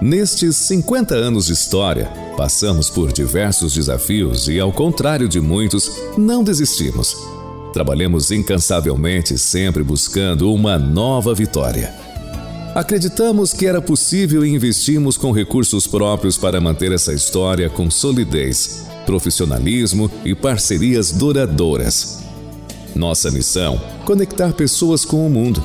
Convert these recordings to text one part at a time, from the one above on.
Nestes 50 anos de história, passamos por diversos desafios e, ao contrário de muitos, não desistimos. Trabalhamos incansavelmente, sempre buscando uma nova vitória. Acreditamos que era possível e investimos com recursos próprios para manter essa história com solidez, profissionalismo e parcerias duradouras. Nossa missão: conectar pessoas com o mundo,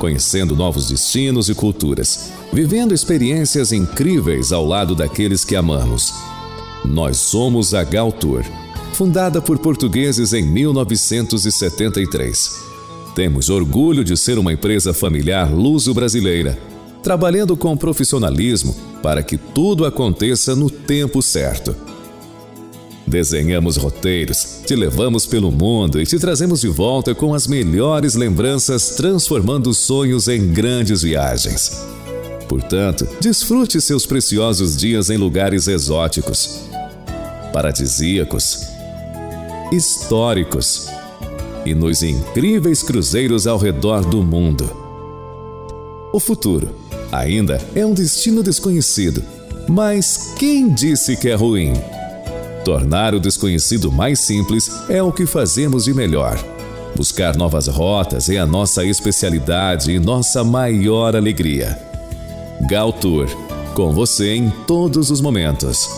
conhecendo novos destinos e culturas vivendo experiências incríveis ao lado daqueles que amamos. Nós somos a Gal Tour, fundada por portugueses em 1973. Temos orgulho de ser uma empresa familiar luso-brasileira, trabalhando com profissionalismo para que tudo aconteça no tempo certo. Desenhamos roteiros, te levamos pelo mundo e te trazemos de volta com as melhores lembranças, transformando sonhos em grandes viagens. Portanto, desfrute seus preciosos dias em lugares exóticos, paradisíacos, históricos e nos incríveis cruzeiros ao redor do mundo. O futuro ainda é um destino desconhecido, mas quem disse que é ruim? Tornar o desconhecido mais simples é o que fazemos de melhor. Buscar novas rotas é a nossa especialidade e nossa maior alegria. Gal Tour, com você em todos os momentos.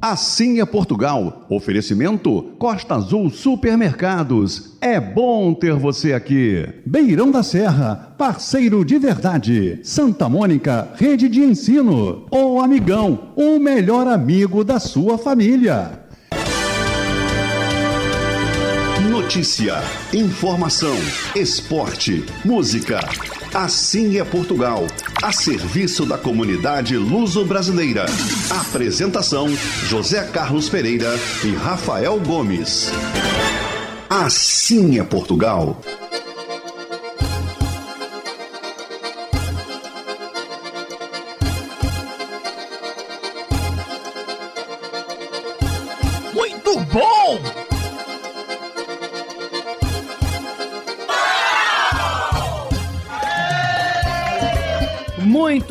Assim é Portugal. Oferecimento Costa Azul Supermercados. É bom ter você aqui. Beirão da Serra, parceiro de verdade. Santa Mônica, rede de ensino. O Amigão, o melhor amigo da sua família. Notícia, informação, esporte, música. Assim é Portugal, a serviço da comunidade luso-brasileira. Apresentação: José Carlos Pereira e Rafael Gomes. Assim é Portugal.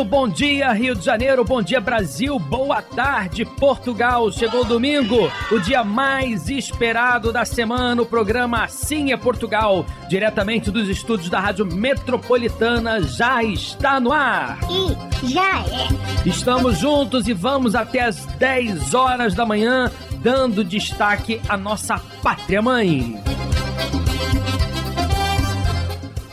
Bom dia, Rio de Janeiro, bom dia, Brasil, boa tarde, Portugal. Chegou domingo, o dia mais esperado da semana. O programa Assim é Portugal, diretamente dos estúdios da Rádio Metropolitana, já está no ar. E já é. Estamos juntos e vamos até as 10 horas da manhã, dando destaque à nossa pátria mãe.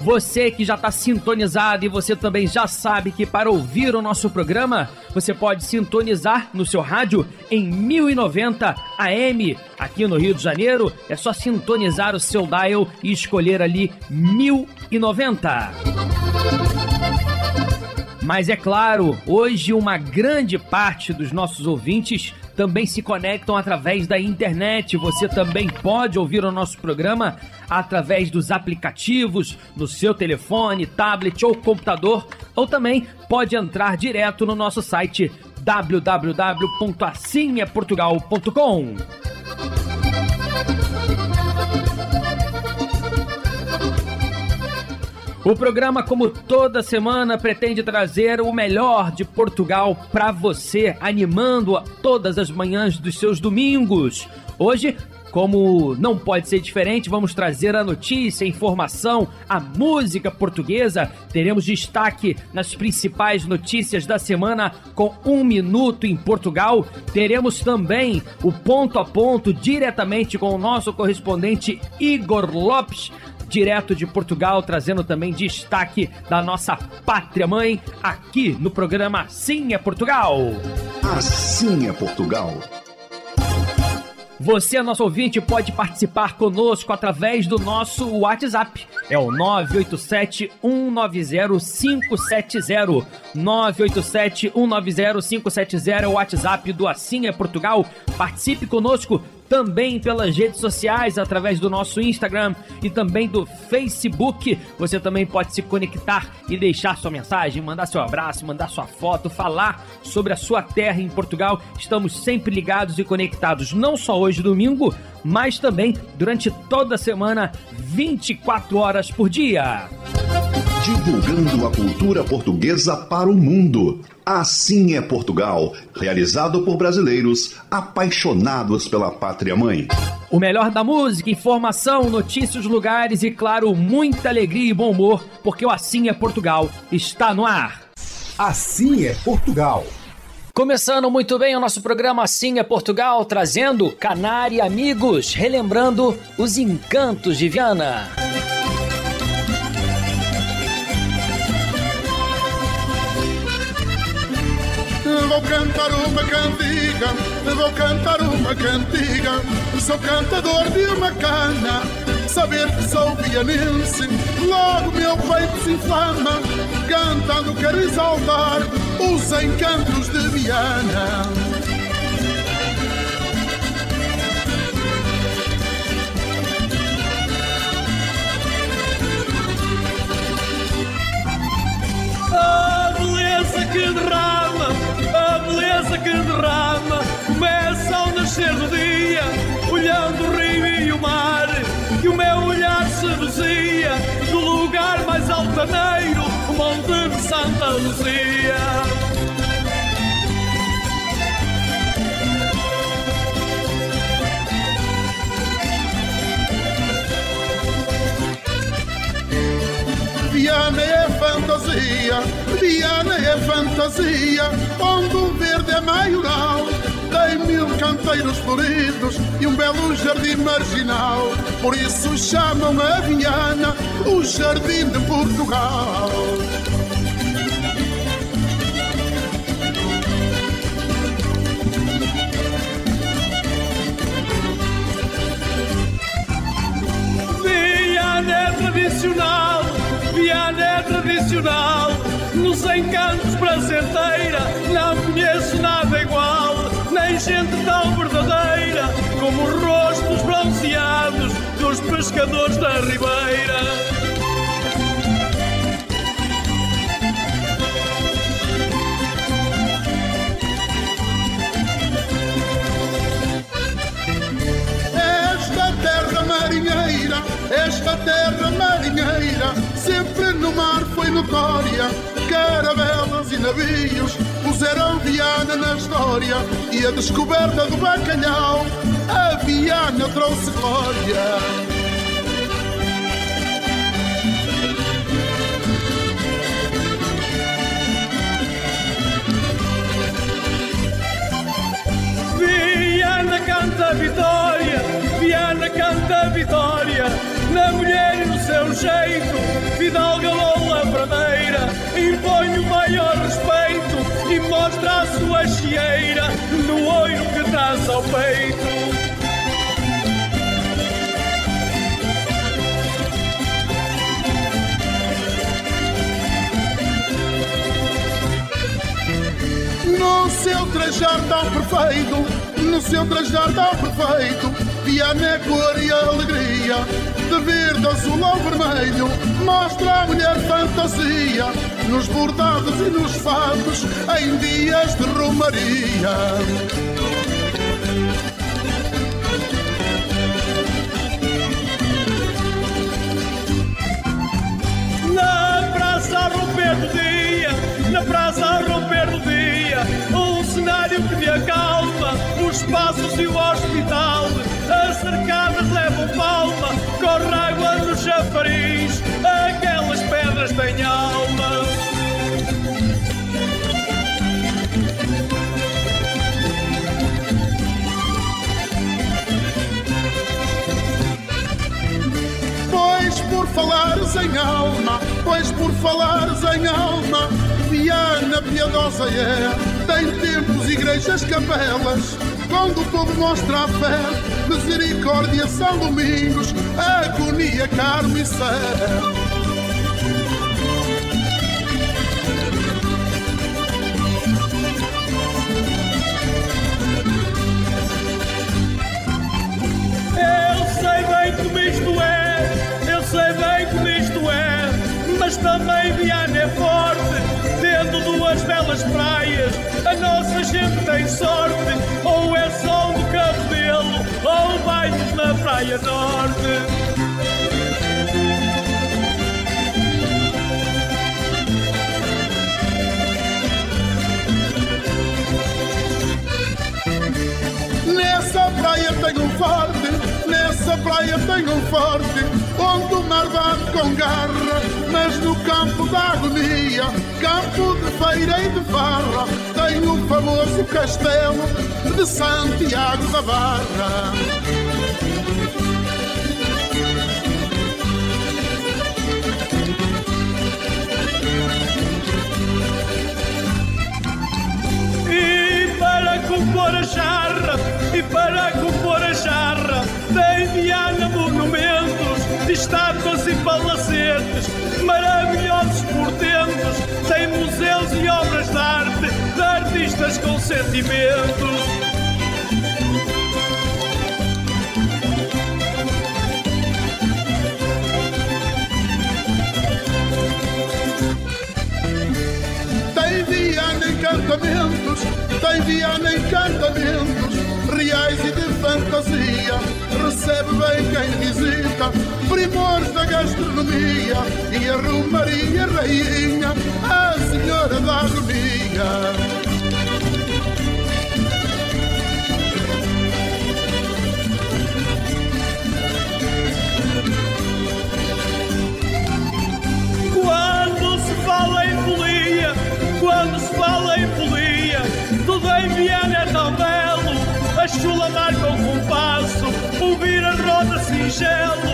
Você que já está sintonizado e você também já sabe que para ouvir o nosso programa, você pode sintonizar no seu rádio em 1090 AM. Aqui no Rio de Janeiro, é só sintonizar o seu dial e escolher ali 1090. Mas é claro, hoje uma grande parte dos nossos ouvintes também se conectam através da internet. Você também pode ouvir o nosso programa através dos aplicativos no seu telefone, tablet ou computador, ou também pode entrar direto no nosso site www.assimeportugal.com. O programa, como toda semana, pretende trazer o melhor de Portugal para você, animando todas as manhãs dos seus domingos. Hoje, como não pode ser diferente, vamos trazer a notícia, a informação, a música portuguesa. Teremos destaque nas principais notícias da semana com um minuto em Portugal. Teremos também o ponto a ponto diretamente com o nosso correspondente Igor Lopes direto de Portugal, trazendo também destaque da nossa pátria mãe aqui no programa Sim é Portugal. Assim é Portugal. Você, nosso ouvinte, pode participar conosco através do nosso WhatsApp. É o 987-190-570. 987-190-570 é o WhatsApp do Assim é Portugal. Participe conosco também pelas redes sociais, através do nosso Instagram e também do Facebook. Você também pode se conectar e deixar sua mensagem, mandar seu abraço, mandar sua foto, falar sobre a sua terra em Portugal. Estamos sempre ligados e conectados, não só hoje, domingo, mas também durante toda a semana, 24 horas por dia. Divulgando a cultura portuguesa para o mundo. Assim é Portugal, realizado por brasileiros apaixonados pela pátria mãe. O melhor da música, informação, notícias, lugares e, claro, muita alegria e bom humor, porque o Assim é Portugal está no ar. Assim é Portugal. Começando muito bem o nosso programa Assim é Portugal, trazendo Canária Amigos, relembrando os encantos de Viana. Vou cantar uma cantiga, vou cantar uma cantiga. Sou cantador de uma cana, saber que sou vianense. Logo meu peito se inflama, cantando quero exaltar os encantos de Viana. A beleza que derrama, beleza que derrama, começa ao nascer do dia, olhando o rio e o mar, que o meu olhar seduzia, do lugar mais altaneiro, o monte de Santa Luzia. Fantasia, Viana é fantasia, onde o verde é maioral. Tem mil canteiros floridos e um belo jardim marginal. Por isso chamam a Viana o Jardim de Portugal. Viana é tradicional, tradicional, nos encantos prazenteira, não conheço nada igual, nem gente tão verdadeira como os rostos bronzeados dos pescadores da Ribeira. Esta terra marinheira, esta terra marinheira, no mar foi notória. Caravelas e navios puseram Viana na história e a descoberta do bacalhau, a Viana trouxe glória. Viana canta vitória, Viana canta vitória, na mulher seu jeito, Fidalga Lola Pradeira, impõe o maior respeito e mostra a sua chieira no oiro que traz ao peito. No seu trajar tão perfeito, no seu trajar tão perfeito, Viana é cor e alegria, de verde, azul ou vermelho, mostra a mulher fantasia, nos bordados e nos fatos, em dias de romaria. Na praça a romper do dia, na praça a romper do dia, um cenário que me acalma, os passos e o hospital, as cercadas levam palma, corre água no chafariz, aquelas pedras têm alma. Pois por falares em alma, pois por falares em alma, Viana piedosa é, tem templos, igrejas, capelas, quando todo mostra a fé, misericórdia, São Domingos, agonia, carne e céu. como isto é, eu sei bem como isto é, mas também Viana é forte, tendo duas belas praias, a nossa gente tem sorte, na Praia Norte. Nessa praia tem um forte, nessa praia tem um forte, onde o mar bate com garra, mas no campo da agonia, campo de feira e de farra, tem o famoso castelo de Santiago da Barra. Jarra, e para compor a jarra, tem Viana monumentos, de estátuas e palacetes, maravilhosos portentos, tem museus e obras de arte, de artistas com sentimentos. Tem Viana encantamentos, tem Viana encantamentos, reais e de fantasia. Recebe bem quem visita, primores da gastronomia e a Romaria Rainha, a Senhora da Agonia. shall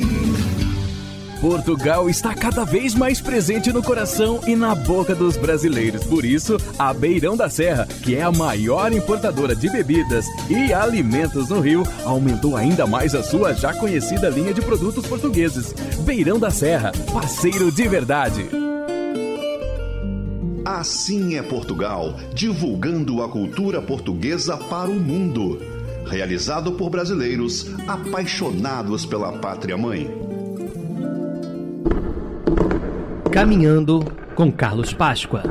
Portugal está cada vez mais presente no coração e na boca dos brasileiros. Por isso, a Beirão da Serra, que é a maior importadora de bebidas e alimentos no Rio, aumentou ainda mais a sua já conhecida linha de produtos portugueses. Beirão da Serra, parceiro de verdade. Assim é Portugal, divulgando a cultura portuguesa para o mundo. Realizado por brasileiros apaixonados pela pátria mãe. Caminhando com Carlos Páscoa.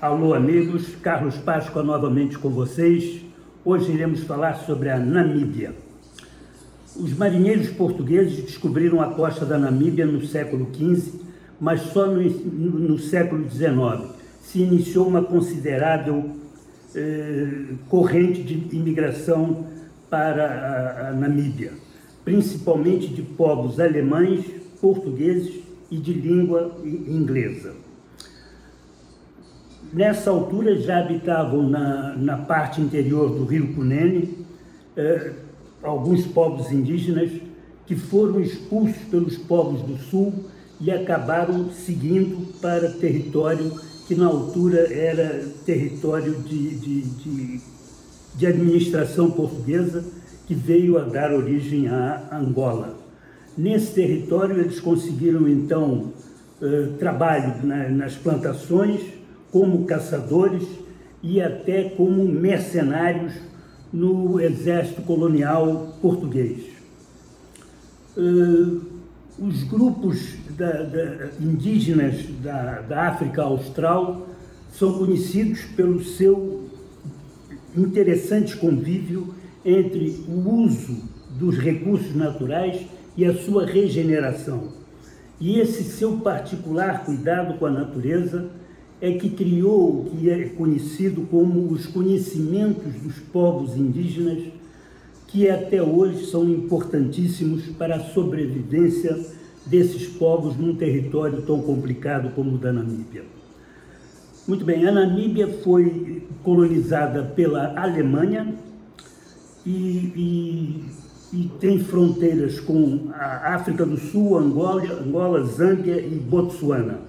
Alô, amigos, Carlos Páscoa novamente com vocês. Hoje iremos falar sobre a Namíbia. Os marinheiros portugueses descobriram a costa da Namíbia no século XV, mas só no, no século XIX se iniciou uma considerável eh, corrente de imigração para a, a Namíbia, principalmente de povos alemães, portugueses e de língua inglesa. Nessa altura já habitavam na, na parte interior do rio Cunene eh, alguns povos indígenas que foram expulsos pelos povos do sul e acabaram seguindo para território que na altura era território de, de, de, de administração portuguesa que veio a dar origem à Angola. Nesse território, eles conseguiram então eh, trabalho nas plantações, como caçadores e até como mercenários no exército colonial português. uh, os grupos indígenas da África Austral são conhecidos pelo seu interessante convívio entre o uso dos recursos naturais e a sua regeneração. E esse seu particular cuidado com a natureza é que criou o que é conhecido como os conhecimentos dos povos indígenas, que até hoje são importantíssimos para a sobrevivência desses povos num território tão complicado como o da Namíbia. Muito bem, a Namíbia foi colonizada pela Alemanha e, e, e, tem fronteiras com a África do Sul, Angola, Angola, Zâmbia e Botsuana.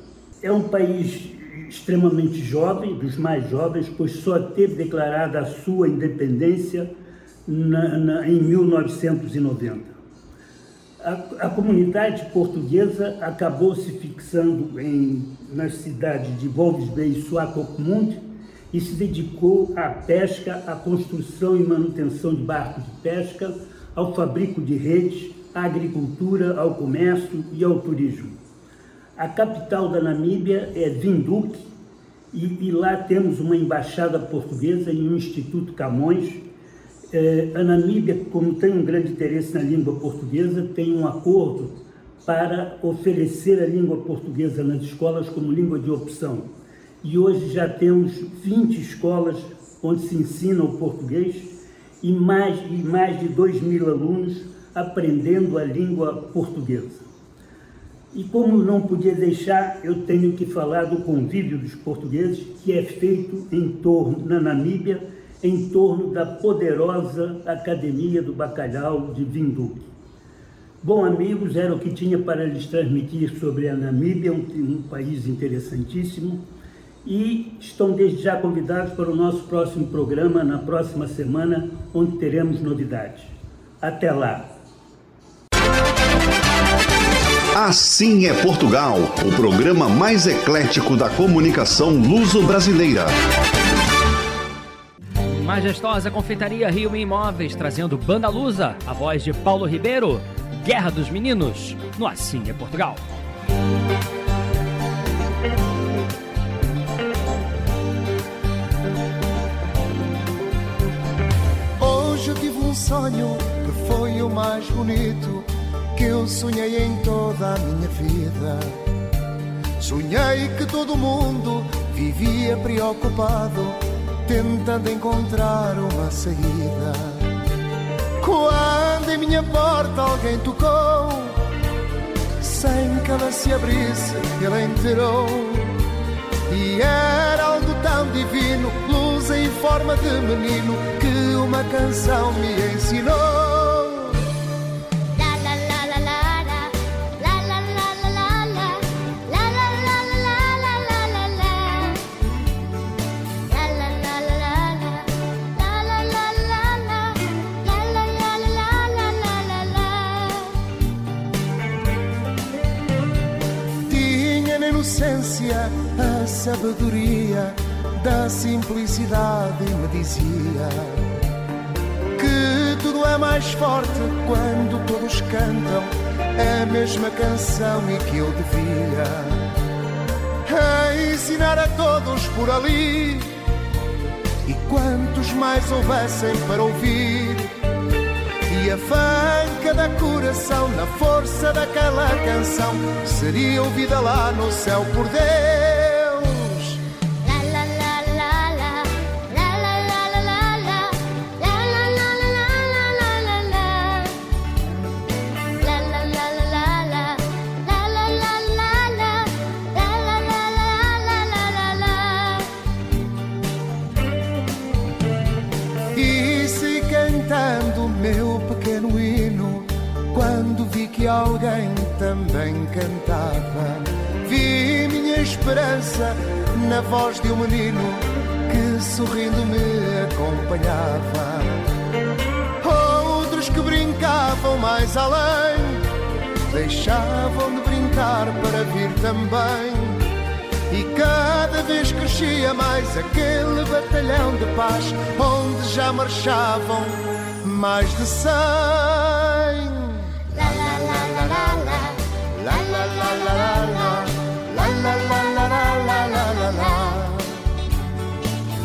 É um país extremamente jovem, dos mais jovens, pois só teve declarada a sua independência na, na, em 1990. A, a, comunidade portuguesa acabou se fixando em, nas cidades de Volves Bay e Swakopmund e se dedicou à pesca, à construção e manutenção de barcos de pesca, ao fabrico de redes, à agricultura, ao comércio e ao turismo. A capital da Namíbia é Windhoek e, e lá temos uma embaixada portuguesa e um Instituto Camões, é, a Namíbia, como tem um grande interesse na língua portuguesa, tem um acordo para oferecer a língua portuguesa nas escolas como língua de opção. E hoje já temos 20 escolas onde se ensina o português e mais, e mais de 2 mil alunos aprendendo a língua portuguesa. E como não podia deixar, eu tenho que falar do convívio dos portugueses que é feito em torno, na Namíbia, em torno da poderosa Academia do Bacalhau de Vinduque. Bom, amigos, era o que tinha para lhes transmitir sobre a Namíbia, um, um país interessantíssimo, e estão desde já convidados para o nosso próximo programa na próxima semana, onde teremos novidades. Até lá! Assim é Portugal, o programa mais eclético da comunicação luso-brasileira. Majestosa Confeitaria Rio Imóveis, trazendo Banda Lusa, a voz de Paulo Ribeiro, Guerra dos Meninos, no Assim é Portugal. Um sonho que foi o mais bonito que eu sonhei em toda a minha vida. Sonhei que todo mundo vivia preocupado tentando encontrar uma saída. Quando em minha porta alguém tocou, sem que ela se abrisse, ele entrou. E era algo tão divino, luz em forma de menino, que uma canção me ensinou. a sabedoria da simplicidade me dizia que tudo é mais forte quando todos cantam a mesma canção e que eu devia ensinar a todos por ali e quantos mais houvessem para ouvir e a fanca da coração na força daquela canção seria ouvida lá no céu por Deus. Voz de um menino que sorrindo me acompanhava. Outros que brincavam mais além, deixavam de brincar para vir também. E cada vez crescia mais aquele batalhão de paz, onde já marchavam mais de cem.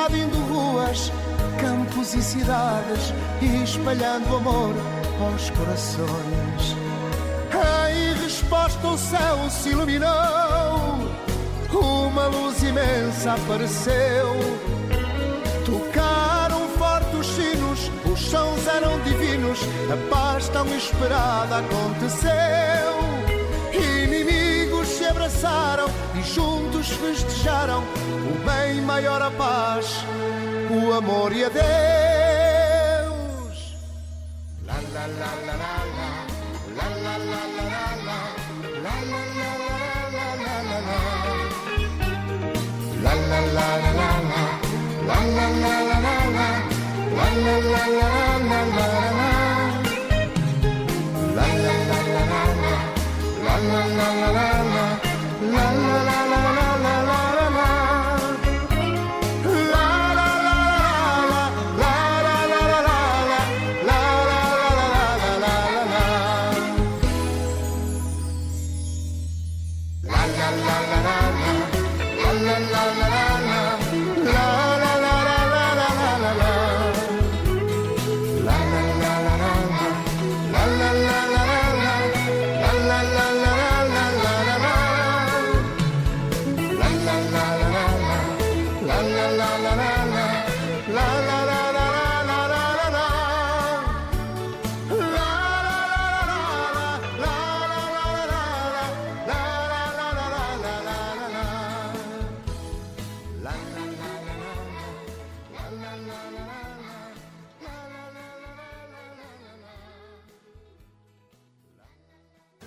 invadindo ruas, campos e cidades, e espalhando amor aos corações. Em resposta, o céu se iluminou, uma luz imensa apareceu. Tocaram forte os sinos, os sons eram divinos, a paz tão esperada aconteceu. Abraçaram e juntos festejaram o bem maior, a paz, o amor e a Deus. La, la. La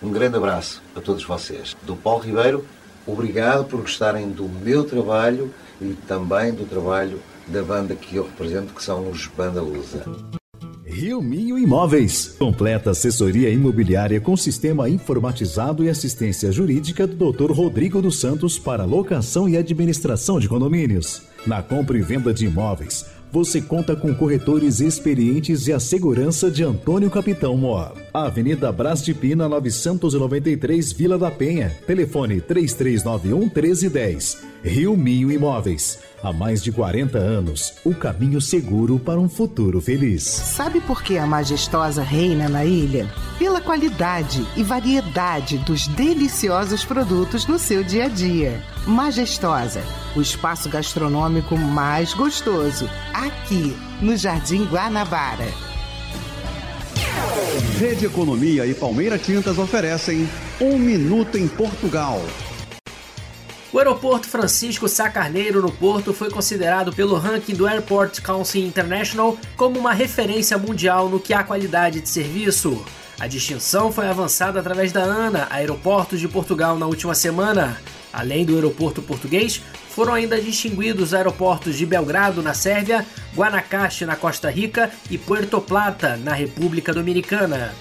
Um grande abraço a todos vocês. Do Paulo Ribeiro, obrigado por gostarem do meu trabalho e também do trabalho da banda que eu represento, que são os Banda. Rio Minho Imóveis. Completa assessoria imobiliária com sistema informatizado e assistência jurídica do Dr. Rodrigo dos Santos para locação e administração de condomínios. Na compra e venda de imóveis, você conta com corretores experientes e a segurança de Antônio Capitão Mor. Avenida Brás de Pina, 993, Vila da Penha. Telefone 3391 1310. Rio Minho Imóveis. Há mais de 40 anos, o caminho seguro para um futuro feliz. Sabe por que a majestosa reina na ilha? Pela qualidade e variedade dos deliciosos produtos no seu dia a dia. Majestosa, o espaço gastronômico mais gostoso, aqui no Jardim Guanabara. Rede Economia e Palmeira Tintas oferecem Um Minuto em Portugal. O aeroporto Francisco Sá Carneiro no Porto foi considerado pelo ranking do Airport Council International como uma referência mundial no que há qualidade de serviço. A distinção foi avançada através da ANA, Aeroportos de Portugal, na última semana. Além do aeroporto português, foram ainda distinguidos aeroportos de Belgrado, na Sérvia, Guanacaste, na Costa Rica e Puerto Plata, na República Dominicana.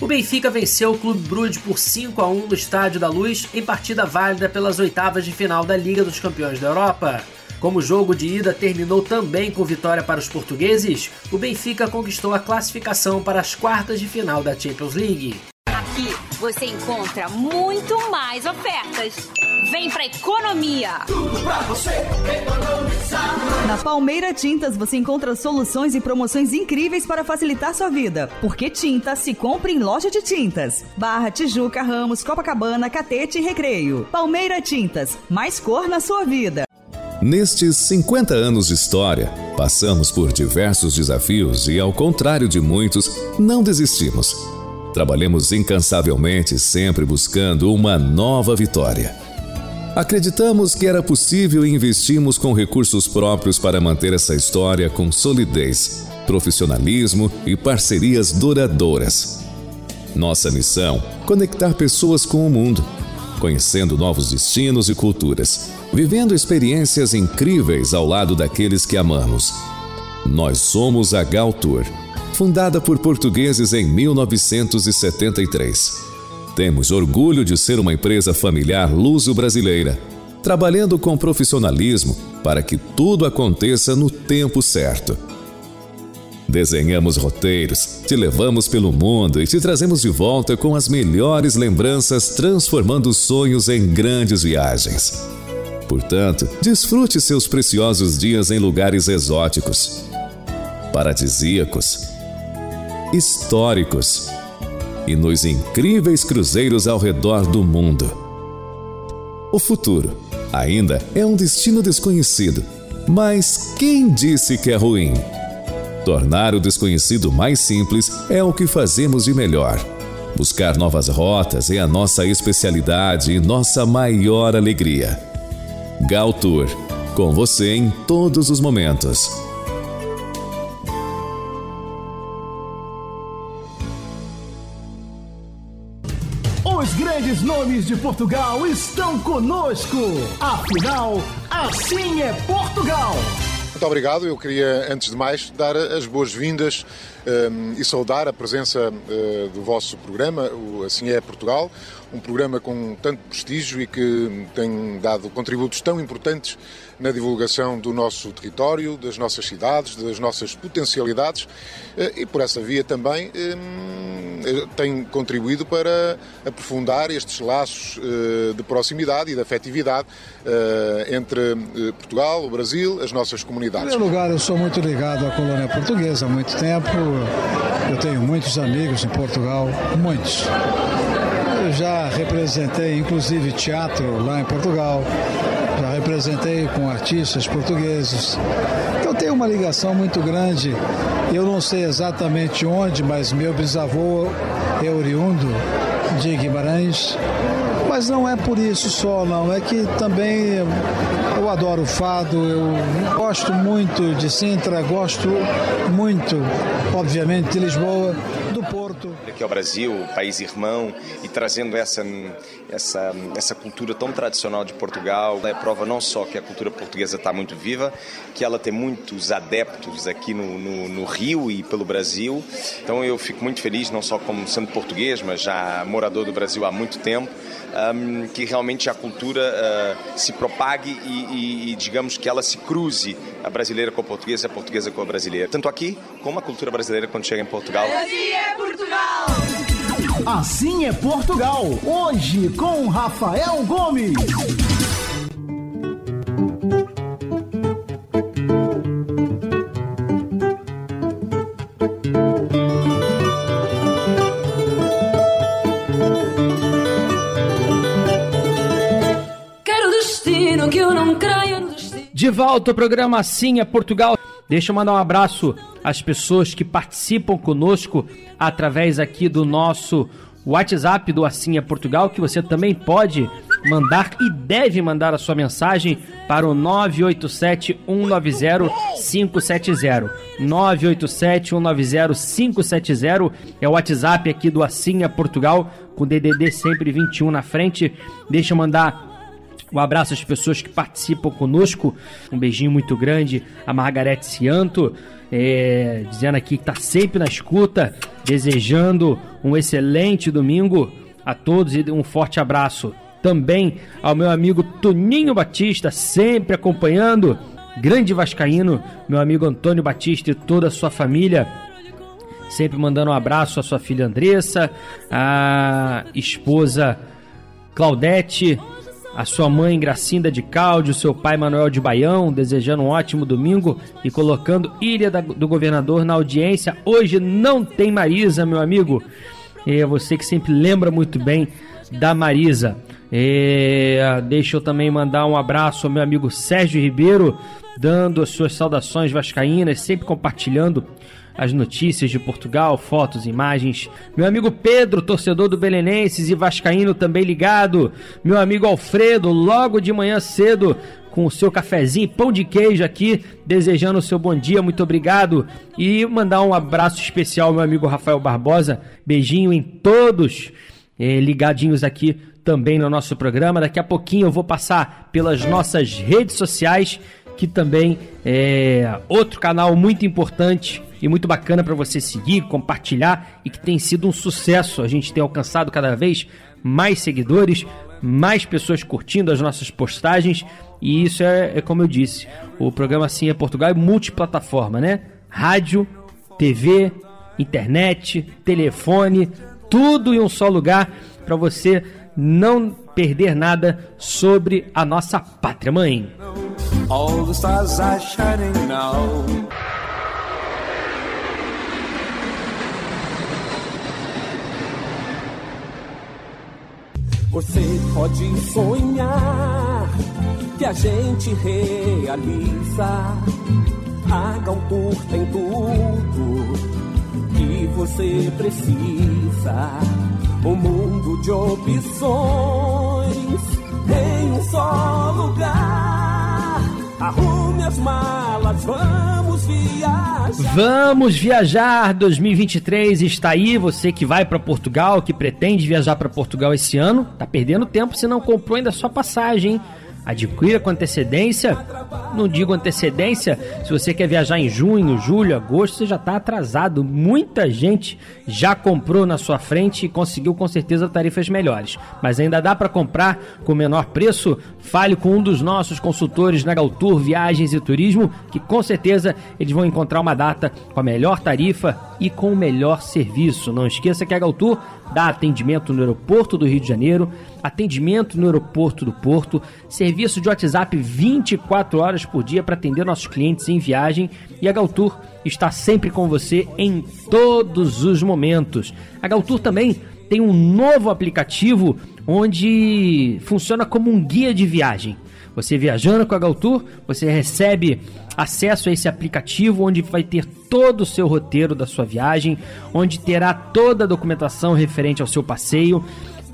O Benfica venceu o Clube Brugge por 5 a 1 no Estádio da Luz em partida válida pelas oitavas de final da Liga dos Campeões da Europa. Como o jogo de ida terminou também com vitória para os portugueses, o Benfica conquistou a classificação para as quartas de final da Champions League. Aqui você encontra muito mais ofertas. Vem pra economia! Tudo pra você economizar. Na Palmeira Tintas você encontra soluções e promoções incríveis para facilitar sua vida. Porque tinta se compra em loja de tintas. Barra, Tijuca, Ramos, Copacabana, Catete e Recreio. Palmeira Tintas, mais cor na sua vida. Nestes 50 anos de história, passamos por diversos desafios e, ao contrário de muitos, não desistimos. Trabalhamos incansavelmente, sempre buscando uma nova vitória. Acreditamos que era possível e investimos com recursos próprios para manter essa história com solidez, profissionalismo e parcerias duradouras. Nossa missão: conectar pessoas com o mundo, conhecendo novos destinos e culturas, vivendo experiências incríveis ao lado daqueles que amamos. Nós somos a Gal Tour, fundada por portugueses em 1973 temos orgulho de ser uma empresa familiar luso-brasileira, trabalhando com profissionalismo para que tudo aconteça no tempo certo. Desenhamos roteiros, te levamos pelo mundo e te trazemos de volta com as melhores lembranças, transformando sonhos em grandes viagens. Portanto, desfrute seus preciosos dias em lugares exóticos, paradisíacos, históricos e nos incríveis cruzeiros ao redor do mundo. O futuro ainda é um destino desconhecido, mas quem disse que é ruim? Tornar o desconhecido mais simples é o que fazemos de melhor. Buscar novas rotas é a nossa especialidade e nossa maior alegria. Gal Tour, com você em todos os momentos. De Portugal estão conosco. Afinal, assim é Portugal. Muito obrigado. Eu queria, antes de mais, dar as boas-vindas um, e saudar a presença uh, do vosso programa, o Assim é Portugal, um programa com tanto prestígio e que tem dado contributos tão importantes na divulgação do nosso território, das nossas cidades, das nossas potencialidades eh, e por essa via também hum, eh, tem contribuído para aprofundar estes laços de proximidade e de afetividade entre Portugal, o Brasil, as nossas comunidades. Em primeiro lugar, eu sou muito ligado à colônia portuguesa há muito tempo. Eu tenho muitos amigos em Portugal, muitos. Eu já representei, inclusive, teatro lá em Portugal já representei com artistas portugueses. Então tem uma ligação muito grande. Eu não sei exatamente onde, mas meu bisavô é oriundo de Guimarães. Mas não é por isso só, não. É que também eu adoro fado, eu gosto muito de Sintra, gosto muito, obviamente, de Lisboa Porto. Aqui ao Brasil, país irmão, e trazendo essa, essa, essa cultura tão tradicional de Portugal. É prova não só que a cultura portuguesa está muito viva, que ela tem muitos adeptos aqui no, no, no, Rio e pelo Brasil. Então eu fico muito feliz, não só como sendo português, mas já morador do Brasil há muito tempo, um, que realmente a cultura uh, se propague e, e, e, digamos que ela se cruze, a brasileira com a portuguesa e a portuguesa com a brasileira. Tanto aqui como a cultura brasileira quando chega em Portugal. Assim é Portugal! Assim é Portugal, hoje com Rafael Gomes. De volta ao programa Assim é Portugal. Deixa eu mandar um abraço às pessoas que participam conosco através aqui do nosso WhatsApp do Assim é Portugal, que você também pode mandar e deve mandar a sua mensagem para o 987 190 570. 987 190 570 é o WhatsApp aqui do Assim é Portugal, com DDD sempre 21 na frente. Deixa eu mandar um abraço às pessoas que participam conosco. Um beijinho muito grande a Margarete Cianto, é, dizendo aqui que está sempre na escuta, desejando um excelente domingo a todos e um forte abraço. Também ao meu amigo Toninho Batista, sempre acompanhando. Grande Vascaíno, meu amigo Antônio Batista e toda a sua família. Sempre mandando um abraço à sua filha Andressa, à esposa Claudete, a sua mãe Gracinda de Cláudio, seu pai Manuel de Baião, desejando um ótimo domingo e colocando Ilha do Governador na audiência. Hoje não tem Marisa, meu amigo. É você que sempre lembra muito bem da Marisa. É, deixa eu também mandar um abraço ao meu amigo Sérgio Ribeiro, dando as suas saudações vascaínas, sempre compartilhando as notícias de Portugal, fotos, imagens. Meu amigo Pedro, torcedor do Belenenses e Vascaíno também ligado. Meu amigo Alfredo, logo de manhã cedo, com o seu cafezinho, pão de queijo aqui, desejando o seu bom dia, muito obrigado. E mandar um abraço especial ao meu amigo Rafael Barbosa. Beijinho em todos eh, ligadinhos aqui também no nosso programa. Daqui a pouquinho eu vou passar pelas nossas redes sociais, que também é outro canal muito importante e muito bacana para você seguir, compartilhar e que tem sido um sucesso. A gente tem alcançado cada vez mais seguidores, mais pessoas curtindo as nossas postagens e isso é, é como eu disse, o programa Sim é Portugal é multiplataforma, né? Rádio, TV, internet, telefone, tudo em um só lugar para você não perder nada sobre a nossa pátria mãe. All the stars are shining now. Você pode sonhar que a gente realiza. A Galtour tem tudo que você precisa. Um mundo de opções em um só lugar. Arrume as malas, vamos viajar. Vamos viajar 2023 está aí. Você que vai para Portugal, que pretende viajar para Portugal esse ano, tá perdendo tempo se não comprou ainda sua passagem. Hein? Adquira com antecedência. Não digo antecedência, se você quer viajar em junho, julho, agosto, você já está atrasado. Muita gente já comprou na sua frente e conseguiu com certeza tarifas melhores. Mas ainda dá para comprar com menor preço? Fale com um dos nossos consultores na Galtour Viagens e Turismo, que com certeza eles vão encontrar uma data com a melhor tarifa e com o melhor serviço. Não esqueça que a Galtour dá atendimento no aeroporto do Rio de Janeiro, atendimento no aeroporto do Porto, serviço de WhatsApp 24 horas por dia para atender nossos clientes em viagem e a Galtour está sempre com você em todos os momentos. A Galtour também tem um novo aplicativo onde funciona como um guia de viagem. Você viajando com a Galtour, você recebe acesso a esse aplicativo onde vai ter todo o seu roteiro da sua viagem, onde terá toda a documentação referente ao seu passeio,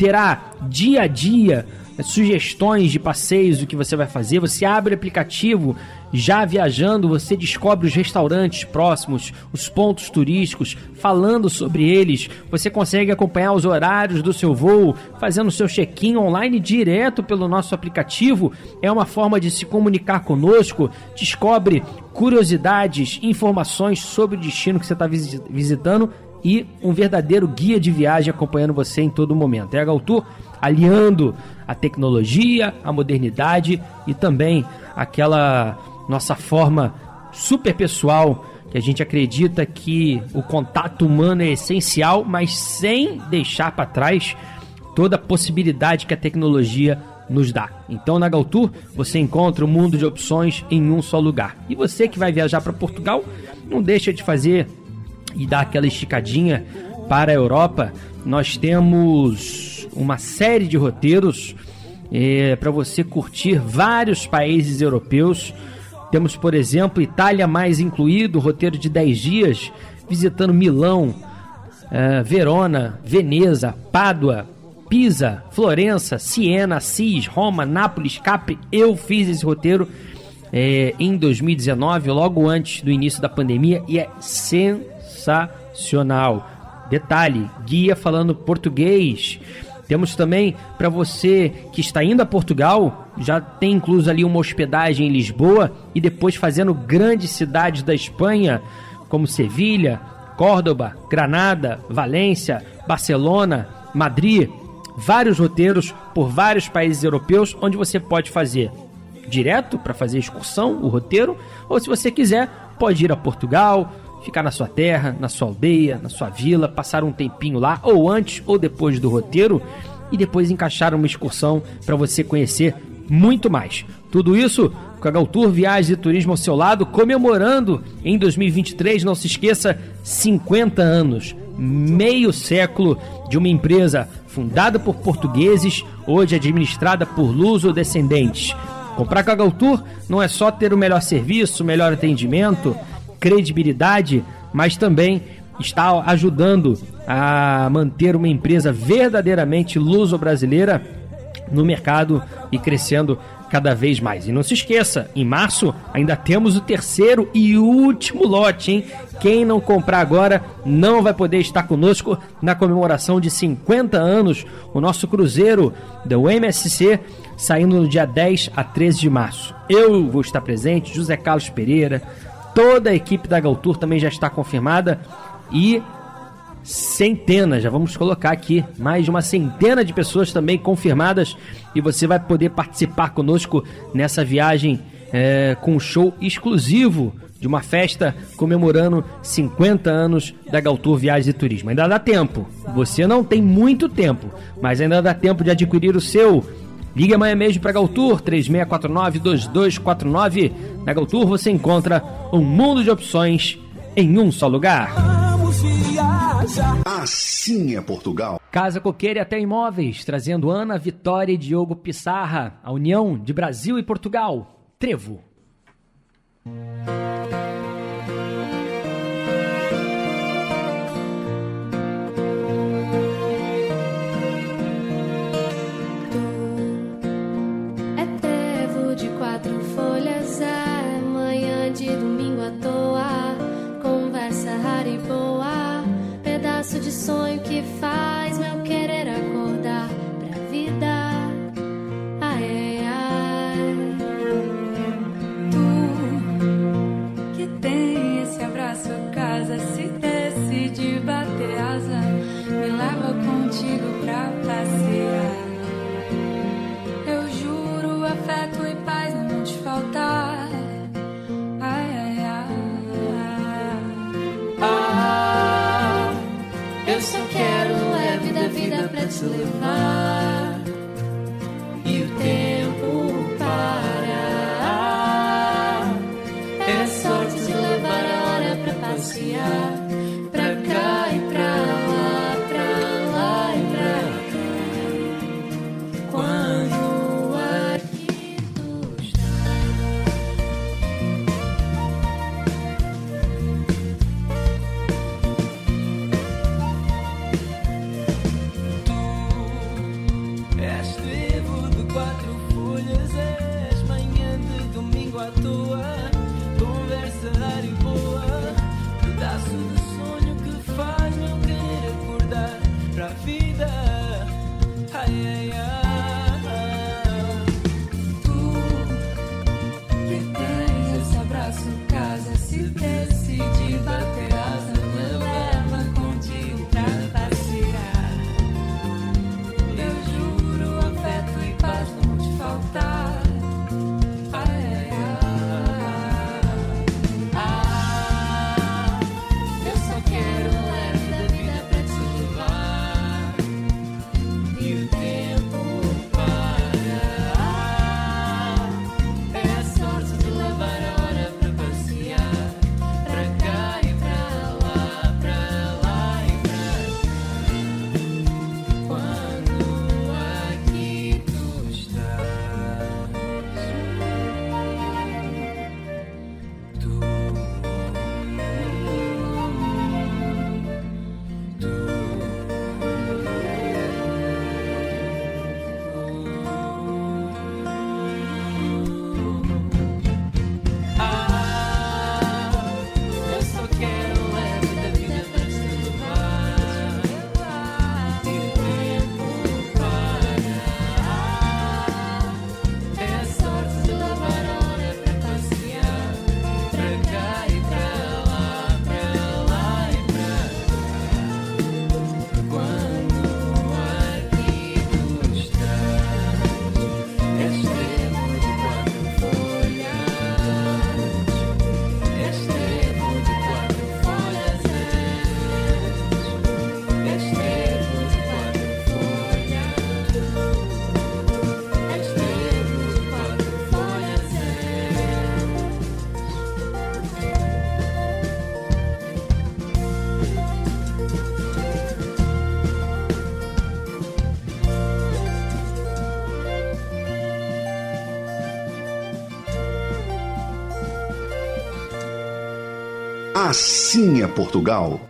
terá dia a dia sugestões de passeios do que você vai fazer. Você abre o aplicativo, já viajando, você descobre os restaurantes próximos, os pontos turísticos, falando sobre eles. Você consegue acompanhar os horários do seu voo, fazendo seu check-in online direto pelo nosso aplicativo. É uma forma de se comunicar conosco. Descobre curiosidades, informações sobre o destino que você está visitando e um verdadeiro guia de viagem acompanhando você em todo momento. É a Galtour aliando a tecnologia, a modernidade e também aquela nossa forma super pessoal que a gente acredita que o contato humano é essencial, mas sem deixar para trás toda a possibilidade que a tecnologia nos dá. Então na Galtour você encontra um mundo de opções em um só lugar. E você que vai viajar para Portugal, não deixa de fazer e dar aquela esticadinha para a Europa. Nós temos uma série de roteiros é, para você curtir vários países europeus. Temos, por exemplo, Itália mais incluído, roteiro de 10 dias, visitando Milão, é, Verona, Veneza, Pádua, Pisa, Florença, Siena, Assis, Roma, Nápoles, Capri. Eu fiz esse roteiro é, em 2019, logo antes do início da pandemia, e é sensacional. Detalhe: guia falando português. Temos também para você que está indo a Portugal, já tem incluso ali uma hospedagem em Lisboa e depois fazendo grandes cidades da Espanha, como Sevilha, Córdoba, Granada, Valência, Barcelona, Madrid, vários roteiros por vários países europeus onde você pode fazer direto para fazer excursão, o roteiro, ou se você quiser, pode ir a Portugal, ficar na sua terra, na sua aldeia, na sua vila, passar um tempinho lá, ou antes ou depois do roteiro, e depois encaixar uma excursão para você conhecer muito mais. Tudo isso com a Galtour Viagens e Turismo ao seu lado, comemorando em 2023, não se esqueça, 50 anos, meio século de uma empresa fundada por portugueses, hoje administrada por luso-descendentes. Comprar com a Galtour não é só ter o melhor serviço, o melhor atendimento, credibilidade, mas também está ajudando a manter uma empresa verdadeiramente luso-brasileira no mercado e crescendo cada vez mais. E não se esqueça, em março ainda temos o terceiro e último lote, hein? Quem não comprar agora não vai poder estar conosco na comemoração de 50 anos, o nosso cruzeiro do MSC saindo no dia 10 a 13 de março. Eu vou estar presente, José Carlos Pereira, Toda a equipe da Galtour também já está confirmada. E centenas, já vamos colocar aqui mais de uma centena de pessoas também confirmadas. E você vai poder participar conosco nessa viagem é, com um show exclusivo de uma festa comemorando 50 anos da Galtour Viagens e Turismo. Ainda dá tempo, você não tem muito tempo, mas ainda dá tempo de adquirir o seu Ligue amanhã mesmo para Galtour 3649-2249. Na Galtour você encontra um mundo de opções em um só lugar. Assim é Portugal. Casa Coqueira e até Imóveis, trazendo Ana, Vitória e Diogo Pissarra, a união de Brasil e Portugal. Trevo. de domingo à toa, conversa rara e boa, pedaço de sonho que faz. live now. Passinha Portugal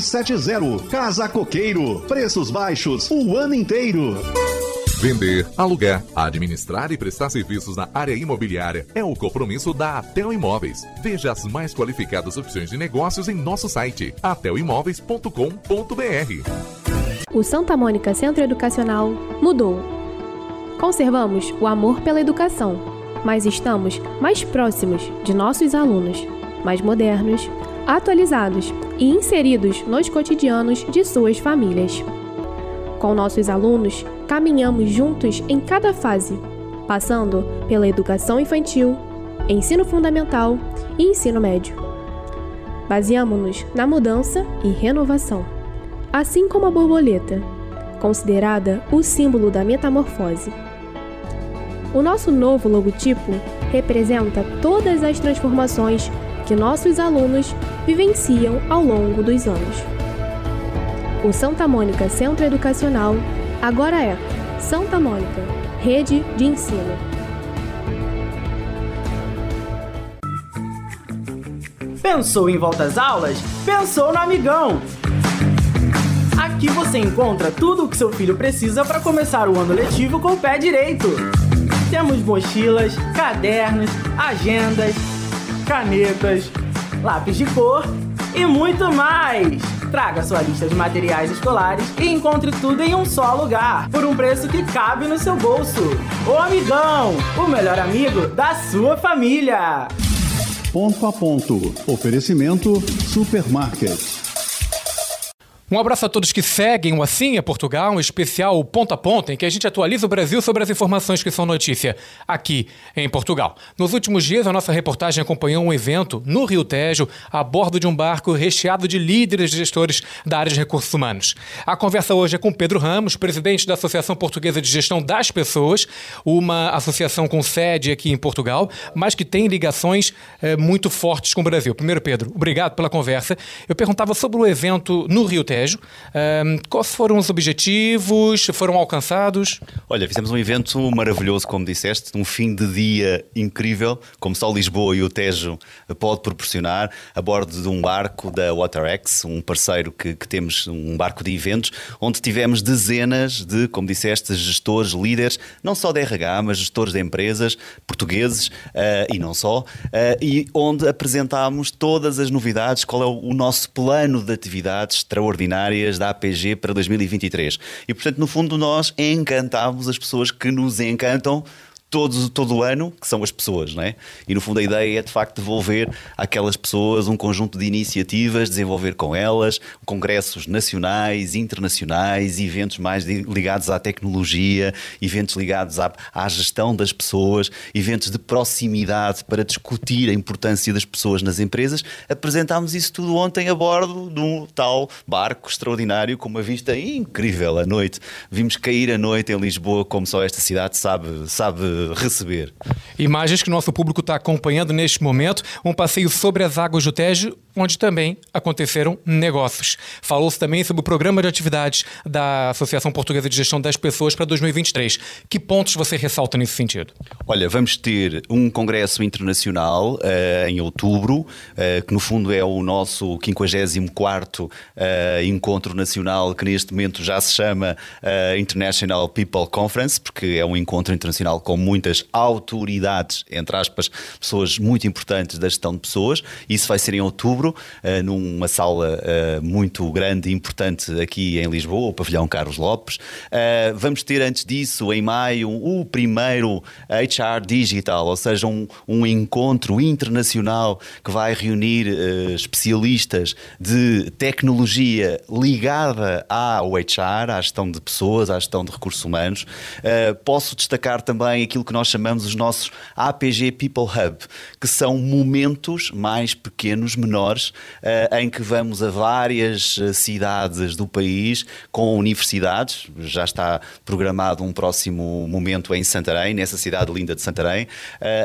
3770. Casa Coqueiro. Preços baixos o ano inteiro. Vender, alugar, administrar e prestar serviços na área imobiliária é o compromisso da Atel Imóveis. Veja as mais qualificadas opções de negócios em nosso site atelimóveis.com.br. O Santa Mônica Centro Educacional mudou. Conservamos o amor pela educação, mas estamos mais próximos de nossos alunos, mais modernos, atualizados e inseridos nos cotidianos de suas famílias. Com nossos alunos, caminhamos juntos em cada fase, passando pela educação infantil, ensino fundamental e ensino médio. Baseamos-nos na mudança e renovação, assim como a borboleta, considerada o símbolo da metamorfose. O nosso novo logotipo representa todas as transformações que nossos alunos vivenciam ao longo dos anos. O Santa Mônica Centro Educacional agora é Santa Mônica Rede de Ensino. Pensou em volta às aulas? Pensou no Amigão! Aqui você encontra tudo o que seu filho precisa para começar o ano letivo com o pé direito. Temos mochilas, cadernos, agendas, canetas, lápis de cor e muito mais! Traga sua lista de materiais escolares e encontre tudo em um só lugar, por um preço que cabe no seu bolso. O Amigão, o melhor amigo da sua família. Ponto a ponto. Oferecimento Supermarket. Um abraço a todos que seguem o Assim é Portugal, um especial ponto a ponto, em que a gente atualiza o Brasil sobre as informações que são notícia aqui em Portugal. Nos últimos dias, a nossa reportagem acompanhou um evento no Rio Tejo, a bordo de um barco recheado de líderes e gestores da área de recursos humanos. A conversa hoje é com Pedro Ramos, presidente da Associação Portuguesa de Gestão das Pessoas, uma associação com sede aqui em Portugal, mas que tem ligações eh, muito fortes com o Brasil. Primeiro, Pedro, obrigado pela conversa. Eu perguntava sobre o evento no Rio Tejo. Um, quais foram os objetivos? Foram alcançados? Olha, fizemos um evento maravilhoso, como disseste, um fim de dia incrível, como só Lisboa e o Tejo pode proporcionar, a bordo de um barco da WaterX, um parceiro que, que temos, um barco de eventos, onde tivemos dezenas de, como disseste, gestores, líderes, não só da RH, mas gestores de empresas portugueses uh, e não só, uh, e onde apresentámos todas as novidades, qual é o, o nosso plano de atividades extraordinário extraordinárias da APG para 2023. E, portanto, no fundo, nós encantamos as pessoas que nos encantam todo, todo o ano, que são as pessoas, não é? E no fundo a ideia é de facto devolver àquelas pessoas um conjunto de iniciativas, desenvolver com elas congressos nacionais, internacionais, eventos mais ligados à tecnologia, eventos ligados à, à gestão das pessoas, eventos de proximidade para discutir a importância das pessoas nas empresas. Apresentámos isso tudo ontem a bordo de um tal barco extraordinário com uma vista incrível à noite. Vimos cair a noite em Lisboa como só esta cidade sabe, sabe receber. Imagens que o nosso público está acompanhando neste momento. Um passeio sobre as águas do Tejo, onde também aconteceram negócios. Falou-se também sobre o programa de atividades da Associação Portuguesa de Gestão das Pessoas para 2023. Que pontos você ressalta nesse sentido? Olha, vamos ter um congresso internacional uh, em outubro, uh, que no fundo é o nosso 54º uh, encontro nacional, que neste momento já se chama International People Conference, porque é um encontro internacional com muitas autoridades, entre aspas, pessoas muito importantes da gestão de pessoas. Isso vai ser em outubro, uh, numa sala uh, muito grande e importante aqui em Lisboa, o Pavilhão Carlos Lopes. Uh, vamos ter antes disso, em maio, o primeiro HR Digital, ou seja, um, um encontro internacional que vai reunir especialistas de tecnologia ligada ao HR, à gestão de pessoas, à gestão de recursos humanos. posso destacar também aquilo que nós chamamos os nossos APG People Hub, que são momentos mais pequenos, menores, uh, em que vamos a várias eh, cidades do país com universidades. Já está programado um próximo momento em Santarém, nessa cidade linda de Santarém,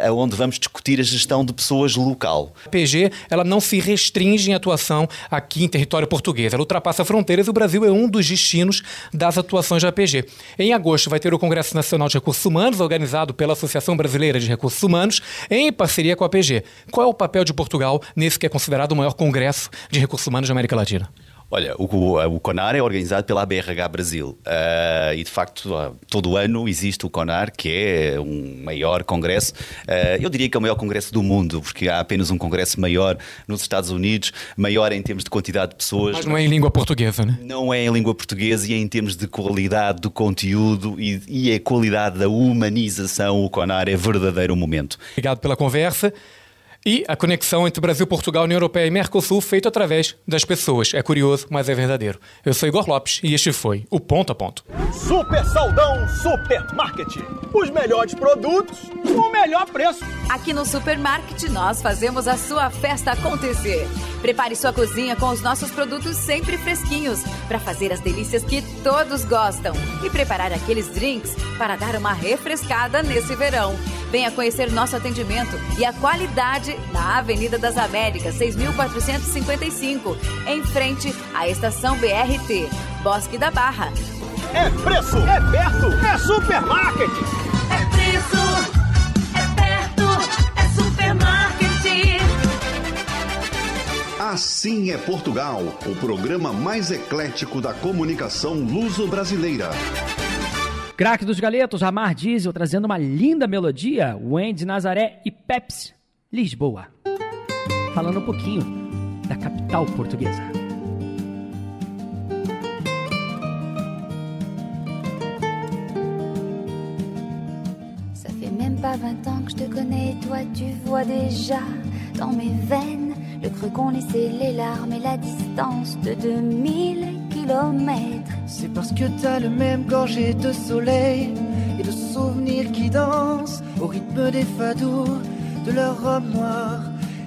uh, onde vamos discutir a gestão de pessoas local. A APG ela não se restringe em atuação aqui em território português, ela ultrapassa fronteiras e o Brasil é um dos destinos das atuações da APG. Em agosto vai ter o Congresso Nacional de Recursos Humanos, organizado pela Associação Brasileira de Recursos Humanos, em parceria com a APG. Qual é o papel de Portugal nesse que é considerado o maior congresso de recursos humanos da América Latina? Olha, o, o, CONAR é organizado pela ABRH Brasil uh, e de facto uh, todo ano existe o CONAR, que é um maior congresso. Uh, eu diria que é o maior congresso do mundo, porque há apenas um congresso maior nos Estados Unidos, maior em termos de quantidade de pessoas. Mas não é em língua portuguesa, né? Não é em língua portuguesa e é em termos de qualidade do conteúdo e, e a qualidade da humanização. O CONAR é verdadeiro momento. Obrigado pela conversa. E a conexão entre Brasil, Portugal, União Europeia e Mercosul feita através das pessoas. É curioso, mas é verdadeiro. Eu sou Igor Lopes e este foi o Ponto a Ponto. Super Saldão Supermarket. Os melhores produtos, o melhor preço. Aqui no Supermarket nós fazemos a sua festa acontecer. Prepare sua cozinha com os nossos produtos sempre fresquinhos para fazer as delícias que todos gostam e preparar aqueles drinks para dar uma refrescada nesse verão. Venha conhecer nosso atendimento e a qualidade na Avenida das Américas, 6.455, em frente à estação BRT, Bosque da Barra. É preço, é perto, é supermarket. É preço, é perto, é supermarket. Assim é Portugal, o programa mais eclético da comunicação luso-brasileira. Craque dos Galetos, Ramar Diesel, trazendo uma linda melodia, Wendy Nazaré e Pepsi, Lisboa. Falando um pouquinho da capital portuguesa. Ça fait même pas 20 ans que je te connais, toi tu vois déjà dans mes veines le creux qu'ont laissé les larmes et la distance de 2000 kilomètres. C'est parce que t'as le même gorgée de soleil et de souvenirs qui dansent au rythme des fados de leurs robes noires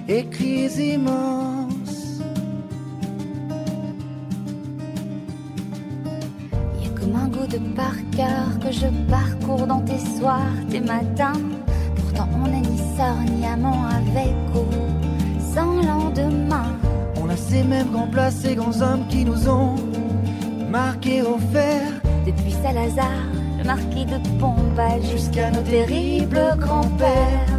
et cris immenses. Y a comme un goût de par cœur que je parcours dans tes soirs, tes matins. Pourtant on n'est ni sœur ni amant avec ou sans lendemain. On a ces mêmes grands plats, ces grands hommes qui nous ont marqué au fer. Depuis Salazar, le marquis de Pombal, jusqu'à nos terribles grands-pères.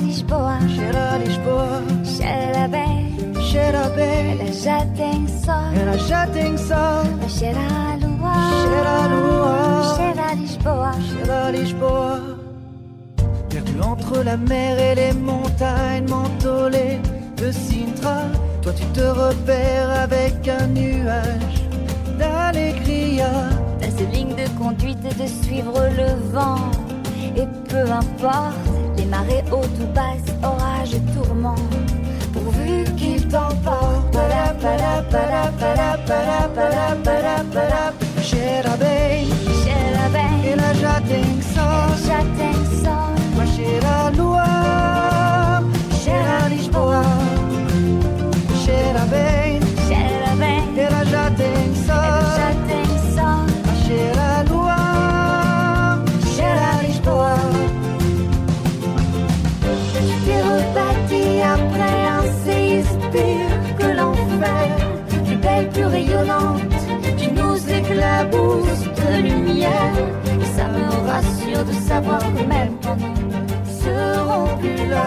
Lisboa, Cheira a Lisboa, Xerabem, cheira bem. ela já tem sol, Ela já tem sol, e cheira a lua, cheira a lua. cheira a Lisboa. Cheira a Lisboa. Perdu entre la mer et les montagnes mentholées de Sintra. Toi tu te repères avec un nuage d'allégria. T'as cette ligne de conduite de suivre le vent. Et peu importe les marées hautes ou basses, orages et tourments. Pourvu qu'il t'emporte. Cheira bem, ela já tem sol. já tem sol. Mas cheira a lua, cheira a Lisboa. Ela já tem sol. Belle, plus rayonnante, tu nous éclabousses de lumière. Et ça me rassure de savoir que même quand nous serons plus là,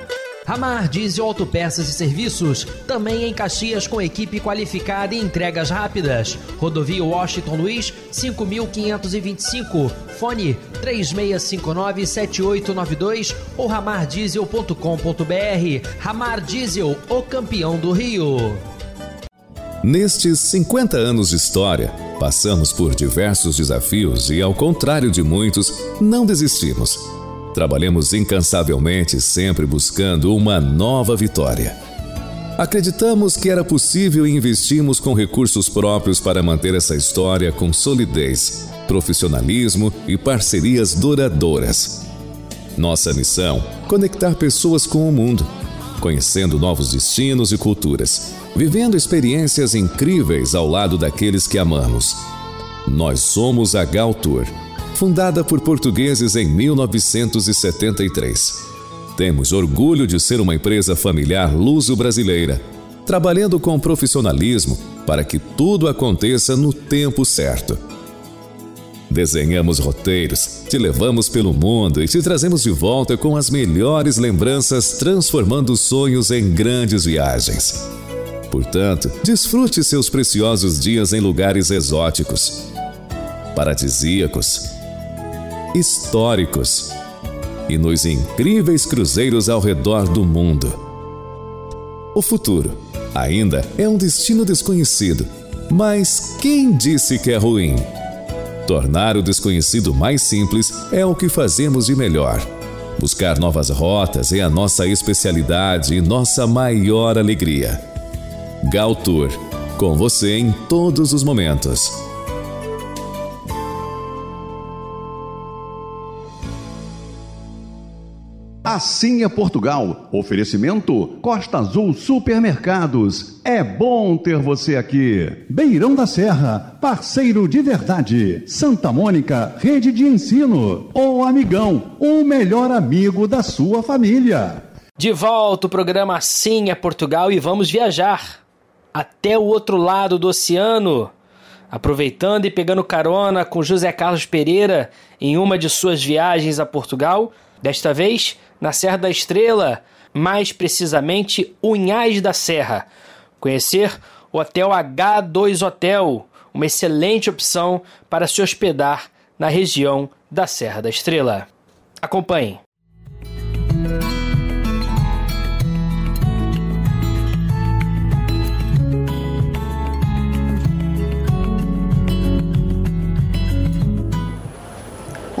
Ramar Diesel Autopeças e Serviços, também em Caxias com equipe qualificada e entregas rápidas. Rodovia Washington Luiz, 5525. Fone 36597892 ou ramardiesel.com.br. Ramar Diesel, o campeão do Rio. Nestes 50 anos de história, passamos por diversos desafios e, ao contrário de muitos, não desistimos. Trabalhamos incansavelmente, sempre buscando uma nova vitória. Acreditamos que era possível e investimos com recursos próprios para manter essa história com solidez, profissionalismo e parcerias duradouras. Nossa missão: conectar pessoas com o mundo, conhecendo novos destinos e culturas, vivendo experiências incríveis ao lado daqueles que amamos. Nós somos a Gal Tour, fundada por portugueses em 1973. Temos orgulho de ser uma empresa familiar luso-brasileira, trabalhando com profissionalismo para que tudo aconteça no tempo certo. Desenhamos roteiros, te levamos pelo mundo e te trazemos de volta com as melhores lembranças, transformando sonhos em grandes viagens. Portanto, desfrute seus preciosos dias em lugares exóticos, paradisíacos, históricos e nos incríveis cruzeiros ao redor do mundo. O futuro ainda é um destino desconhecido, mas quem disse que é ruim? Tornar o desconhecido mais simples é o que fazemos de melhor. Buscar novas rotas é a nossa especialidade e nossa maior alegria. Gal Tour, com você em todos os momentos. Assim é Portugal. Oferecimento Costa Azul Supermercados. É bom ter você aqui. Beirão da Serra, parceiro de verdade. Santa Mônica, rede de ensino. O Amigão, o melhor amigo da sua família. De volta o programa Assim é Portugal e vamos viajar até o outro lado do oceano. Aproveitando e pegando carona com José Carlos Pereira em uma de suas viagens a Portugal, desta vez na Serra da Estrela, mais precisamente Unhais da Serra. Conhecer o Hotel H2 Hotel, uma excelente opção para se hospedar na região da Serra da Estrela. Acompanhe.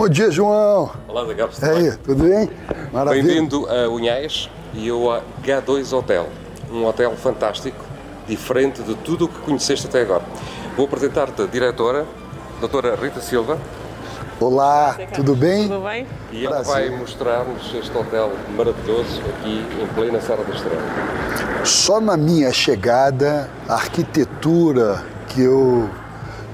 Bom dia, João. Olá, Zé Gabs. E aí, tudo bem? Maravilha. Bem-vindo a Unhais e ao H2 Hotel. Um hotel fantástico, diferente de tudo o que conheceste até agora. Vou apresentar-te a diretora, doutora Rita Silva, Olá, tudo bem? Tudo bem? e ela Prazer. vai mostrar-nos este hotel maravilhoso aqui em plena Serra da Estrela. Só na minha chegada, a arquitetura que eu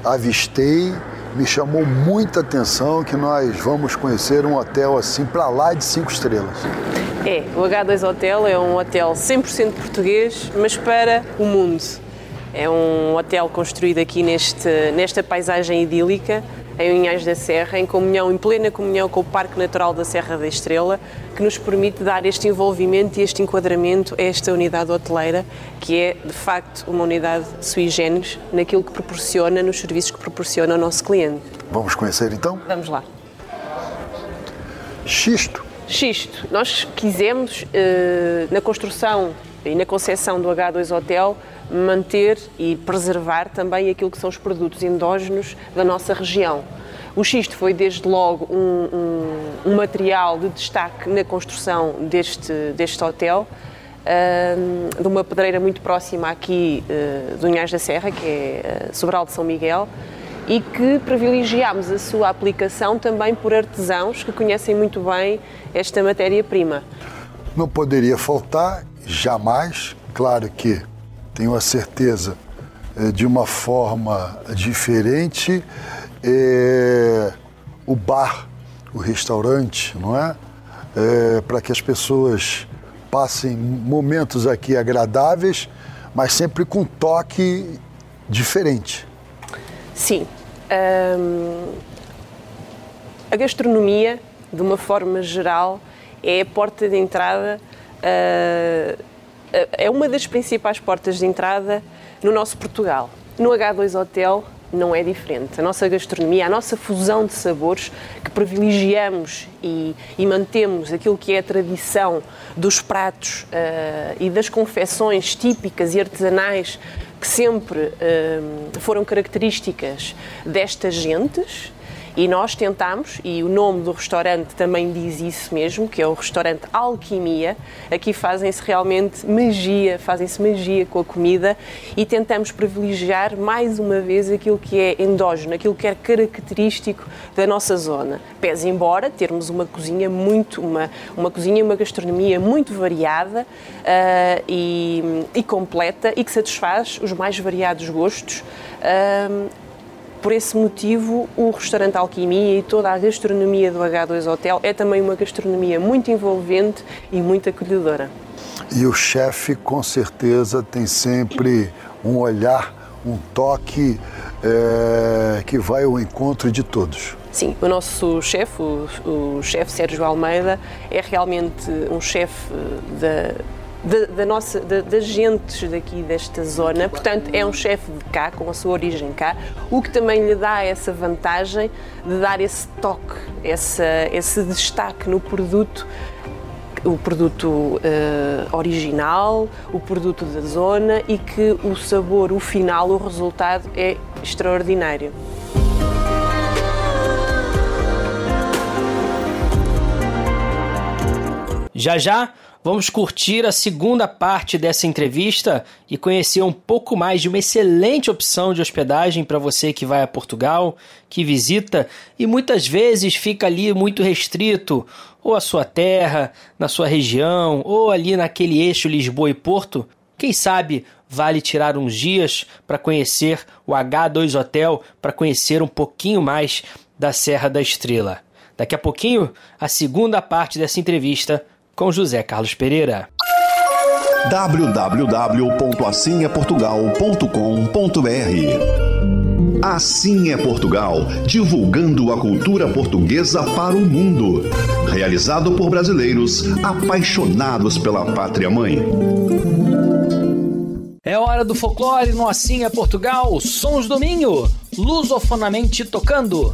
avistei me chamou muita atenção que nós vamos conhecer um hotel assim para lá de cinco estrelas. É, o H2 Hotel é um hotel 100% português, mas para o mundo. É um hotel construído aqui neste, nesta paisagem idílica, em Unhais da Serra, em comunhão, em plena comunhão com o Parque Natural da Serra da Estrela, que nos permite dar este envolvimento e este enquadramento a esta unidade hoteleira, que é, de facto, uma unidade sui generis naquilo que proporciona, nos serviços que proporciona ao nosso cliente. Vamos conhecer então? Vamos lá. Xisto. Xisto. Nós quisemos, eh, na construção e na concepção do H2 Hotel, manter e preservar também aquilo que são os produtos endógenos da nossa região. O xisto foi, desde logo, um, um- um material de destaque na construção deste, deste hotel, ahm, de uma pedreira muito próxima aqui eh, de Unhais da Serra, que é eh, Sobral de São Miguel, e que privilegiámos a sua aplicação também por artesãos que conhecem muito bem esta matéria-prima. Não poderia faltar, jamais, claro que tenho a certeza eh, de uma forma diferente, eh, o bar, o restaurante, não é? É, para que as pessoas passem momentos aqui agradáveis, mas sempre com um toque diferente. Sim. A gastronomia, de uma forma geral, é a porta de entrada, uh, é uma das principais portas de entrada no nosso Portugal. No H2 Hotel não é diferente. A nossa gastronomia, a nossa fusão de sabores, que privilegiamos e, e mantemos aquilo que é a tradição dos pratos uh, e das confecções típicas e artesanais que sempre uh, foram características destas gentes e nós tentamos, e o nome do restaurante também diz isso mesmo, que é o restaurante Alquimia. Aqui fazem-se realmente magia, fazem-se magia com a comida e tentamos privilegiar mais uma vez aquilo que é endógeno, aquilo que é característico da nossa zona. Pese embora termos uma cozinha muito, uma, uma cozinha e uma gastronomia muito variada uh, e, e, completa e que satisfaz os mais variados gostos. Uh, por esse motivo, o restaurante Alquimia e toda a gastronomia do H2 Hotel é também uma gastronomia muito envolvente e muito acolhedora. E o chefe, com certeza, tem sempre um olhar, um toque é, que vai ao encontro de todos. Sim, o nosso chefe, o, o chefe Sérgio Almeida, é realmente um chefe da da, nossa, da, das gentes daqui desta zona. Portanto, é um chefe de cá, com a sua origem cá, o que também lhe dá essa vantagem de dar esse toque, essa, esse destaque no produto o produto uh, original, o produto da zona e que o sabor, o final, o resultado é extraordinário. Já já Vamos curtir a segunda parte dessa entrevista e conhecer um pouco mais de uma excelente opção de hospedagem para você que vai a Portugal, que visita e muitas vezes fica ali muito restrito, ou a sua terra, na sua região, ou ali naquele eixo Lisboa e Porto. Quem sabe vale tirar uns dias para conhecer o H2 Hotel, para conhecer um pouquinho mais da Serra da Estrela. Daqui a pouquinho, a segunda parte dessa entrevista com José Carlos Pereira www.assimeportugal.com.br Assim é Portugal, divulgando a cultura portuguesa para o mundo. Realizado por brasileiros apaixonados pela pátria mãe. É hora do folclore no Assim é Portugal, Sons do Minho, lusofonamente tocando.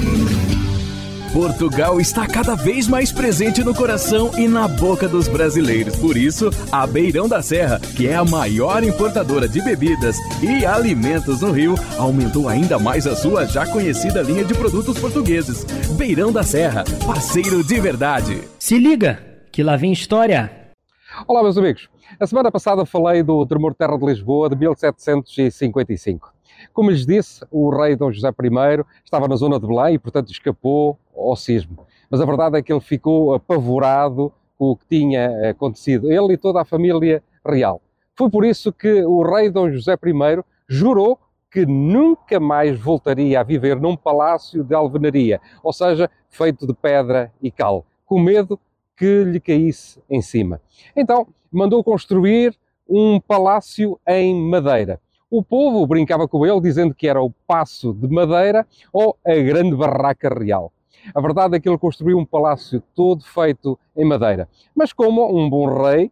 Portugal está cada vez mais presente no coração e na boca dos brasileiros. Por isso, a Beirão da Serra, que é a maior importadora de bebidas e alimentos no Rio, aumentou ainda mais a sua já conhecida linha de produtos portugueses. Beirão da Serra, parceiro de verdade. Se liga, que lá vem história. Olá, meus amigos. A semana passada falei do tremor de terra de Lisboa de 1755. Como lhes disse, o rei Dom José I estava na zona de Belém e, portanto, escapou ao sismo. Mas a verdade é que ele ficou apavorado com o que tinha acontecido, ele e toda a família real. Foi por isso que o rei Dom José I jurou que nunca mais voltaria a viver num palácio de alvenaria, ou seja, feito de pedra e cal, com medo que lhe caísse em cima. Então, mandou construir um palácio em madeira. O povo brincava com ele, dizendo que era o Passo de Madeira ou a Grande Barraca Real. A verdade é que ele construiu um palácio todo feito em madeira. Mas como um bom rei,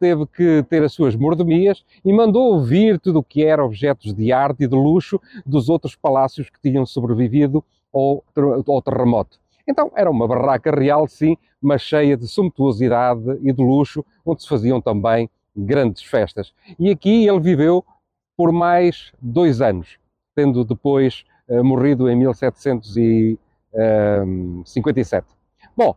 teve que ter as suas mordomias e mandou ouvir tudo o que era objetos de arte e de luxo dos outros palácios que tinham sobrevivido ao, ao terremoto. Então era uma barraca real, sim, mas cheia de sumptuosidade e de luxo, onde se faziam também grandes festas. E aqui ele viveu por mais dois anos, tendo depois uh, morrido em 1757. Bom,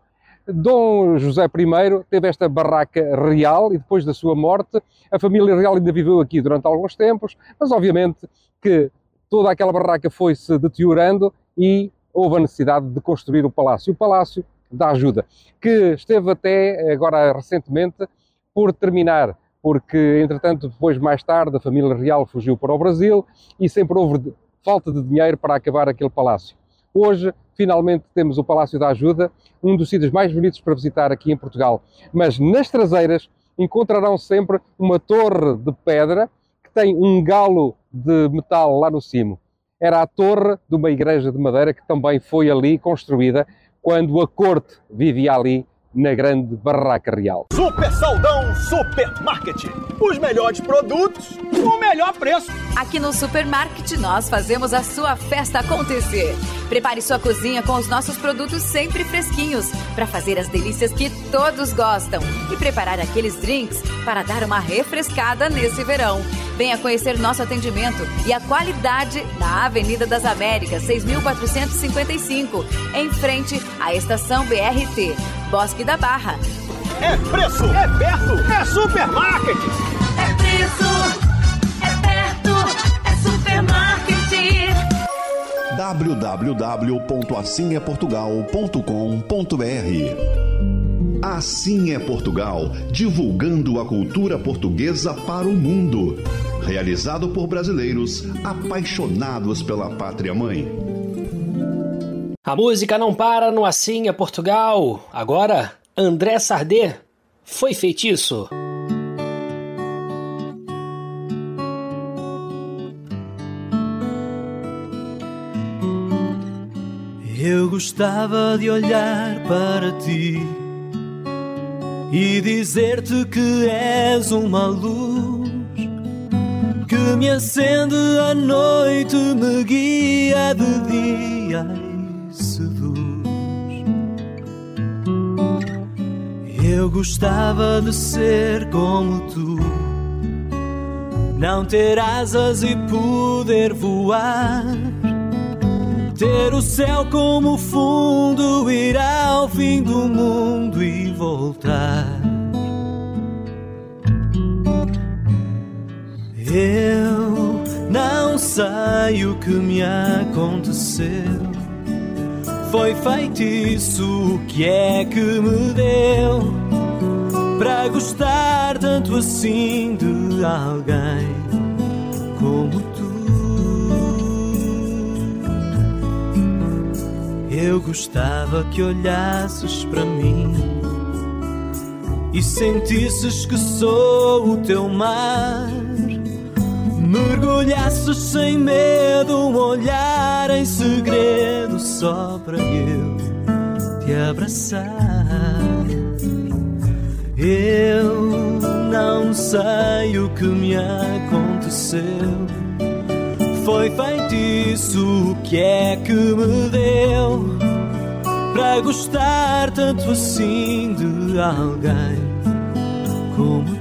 Dom José I teve esta barraca real e depois da sua morte, a família real ainda viveu aqui durante alguns tempos, mas obviamente que toda aquela barraca foi se deteriorando e houve a necessidade de construir o palácio. O Palácio da Ajuda, que esteve até agora recentemente por terminar, porque entretanto, depois mais tarde, a família real fugiu para o Brasil e sempre houve falta de dinheiro para acabar aquele palácio. Hoje, finalmente, temos o Palácio da Ajuda, um dos sítios mais bonitos para visitar aqui em Portugal. Mas nas traseiras encontrarão sempre uma torre de pedra que tem um galo de metal lá no cimo. Era a torre de uma igreja de madeira que também foi ali construída quando a corte vivia ali na grande barraca real. Super Saldão Supermarket. Os melhores produtos, o melhor preço. Aqui no Supermarket nós fazemos a sua festa acontecer. Prepare sua cozinha com os nossos produtos sempre fresquinhos para fazer as delícias que todos gostam e preparar aqueles drinks para dar uma refrescada nesse verão. Venha conhecer nosso atendimento e a qualidade na Avenida das Américas, 6455, em frente à estação BRT, Bosque da Barra. É preço, é perto, é supermarket. É preço, é perto, é supermarket. www.assimeportugal.com.br Assim é Portugal, divulgando a cultura portuguesa para o mundo. Realizado por brasileiros apaixonados pela pátria mãe. A música não para no Assim é Portugal. Agora, André Sardé. Foi feitiço. Eu gostava de olhar para ti e dizer-te que és uma luz que me acende à noite, me guia de dia e seduz. Eu gostava de ser como tu, não ter asas e poder voar. Ter o céu como fundo, ir ao fim do mundo e voltar. Eu não sei o que me aconteceu. Foi feitiço, o que é que me deu para gostar tanto assim de alguém Eu gostava que olhasses para mim e sentisses que sou o teu mar. Mergulhasses sem medo, um olhar em segredo só para eu te abraçar. Eu não sei o que me aconteceu. Foi feitiço, que é que me deu para gostar tanto assim de alguém como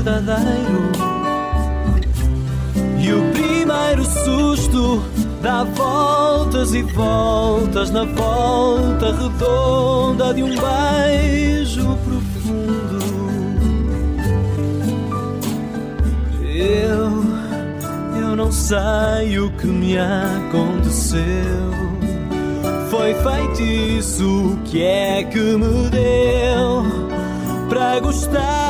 verdadeiro. E o primeiro susto dá voltas e voltas na volta redonda de um beijo profundo. Eu, eu não sei o que me aconteceu. Foi feitiço, que é que me deu para gostar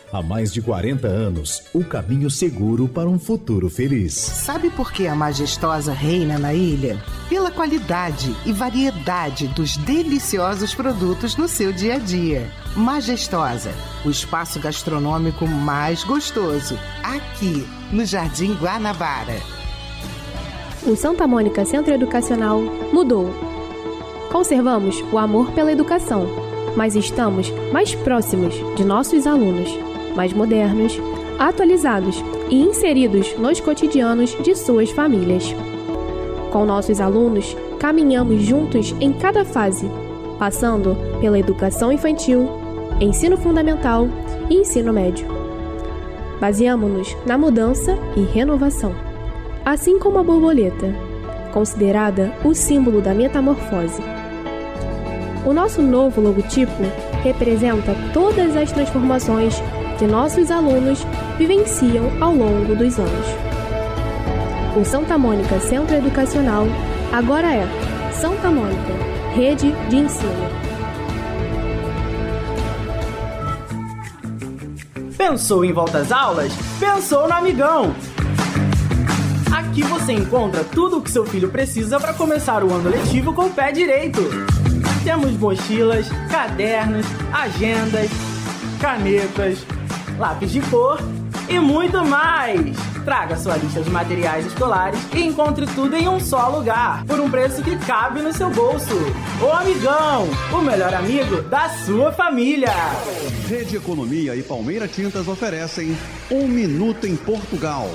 Há mais de 40 anos, o caminho seguro para um futuro feliz. Sabe por que a majestosa reina na ilha? Pela qualidade e variedade dos deliciosos produtos no seu dia a dia. Majestosa, o espaço gastronômico mais gostoso, aqui no Jardim Guanabara. O Santa Mônica Centro Educacional mudou. Conservamos o amor pela educação, mas estamos mais próximos de nossos alunos, mais modernos, atualizados e inseridos nos cotidianos de suas famílias. Com nossos alunos, caminhamos juntos em cada fase, passando pela educação infantil, ensino fundamental e ensino médio. Baseamos-nos na mudança e renovação, assim como a borboleta, considerada o símbolo da metamorfose. O nosso novo logotipo representa todas as transformações que nossos alunos vivenciam ao longo dos anos. O Santa Mônica Centro Educacional agora é Santa Mônica Rede de Ensino. Pensou em volta às aulas? Pensou no Amigão! Aqui você encontra tudo o que seu filho precisa para começar o ano letivo com o pé direito. Temos mochilas, cadernos, agendas, canetas, lápis de cor e muito mais! Traga sua lista de materiais escolares e encontre tudo em um só lugar, por um preço que cabe no seu bolso. O Amigão, o melhor amigo da sua família! Rede Economia e Palmeira Tintas oferecem Um Minuto em Portugal.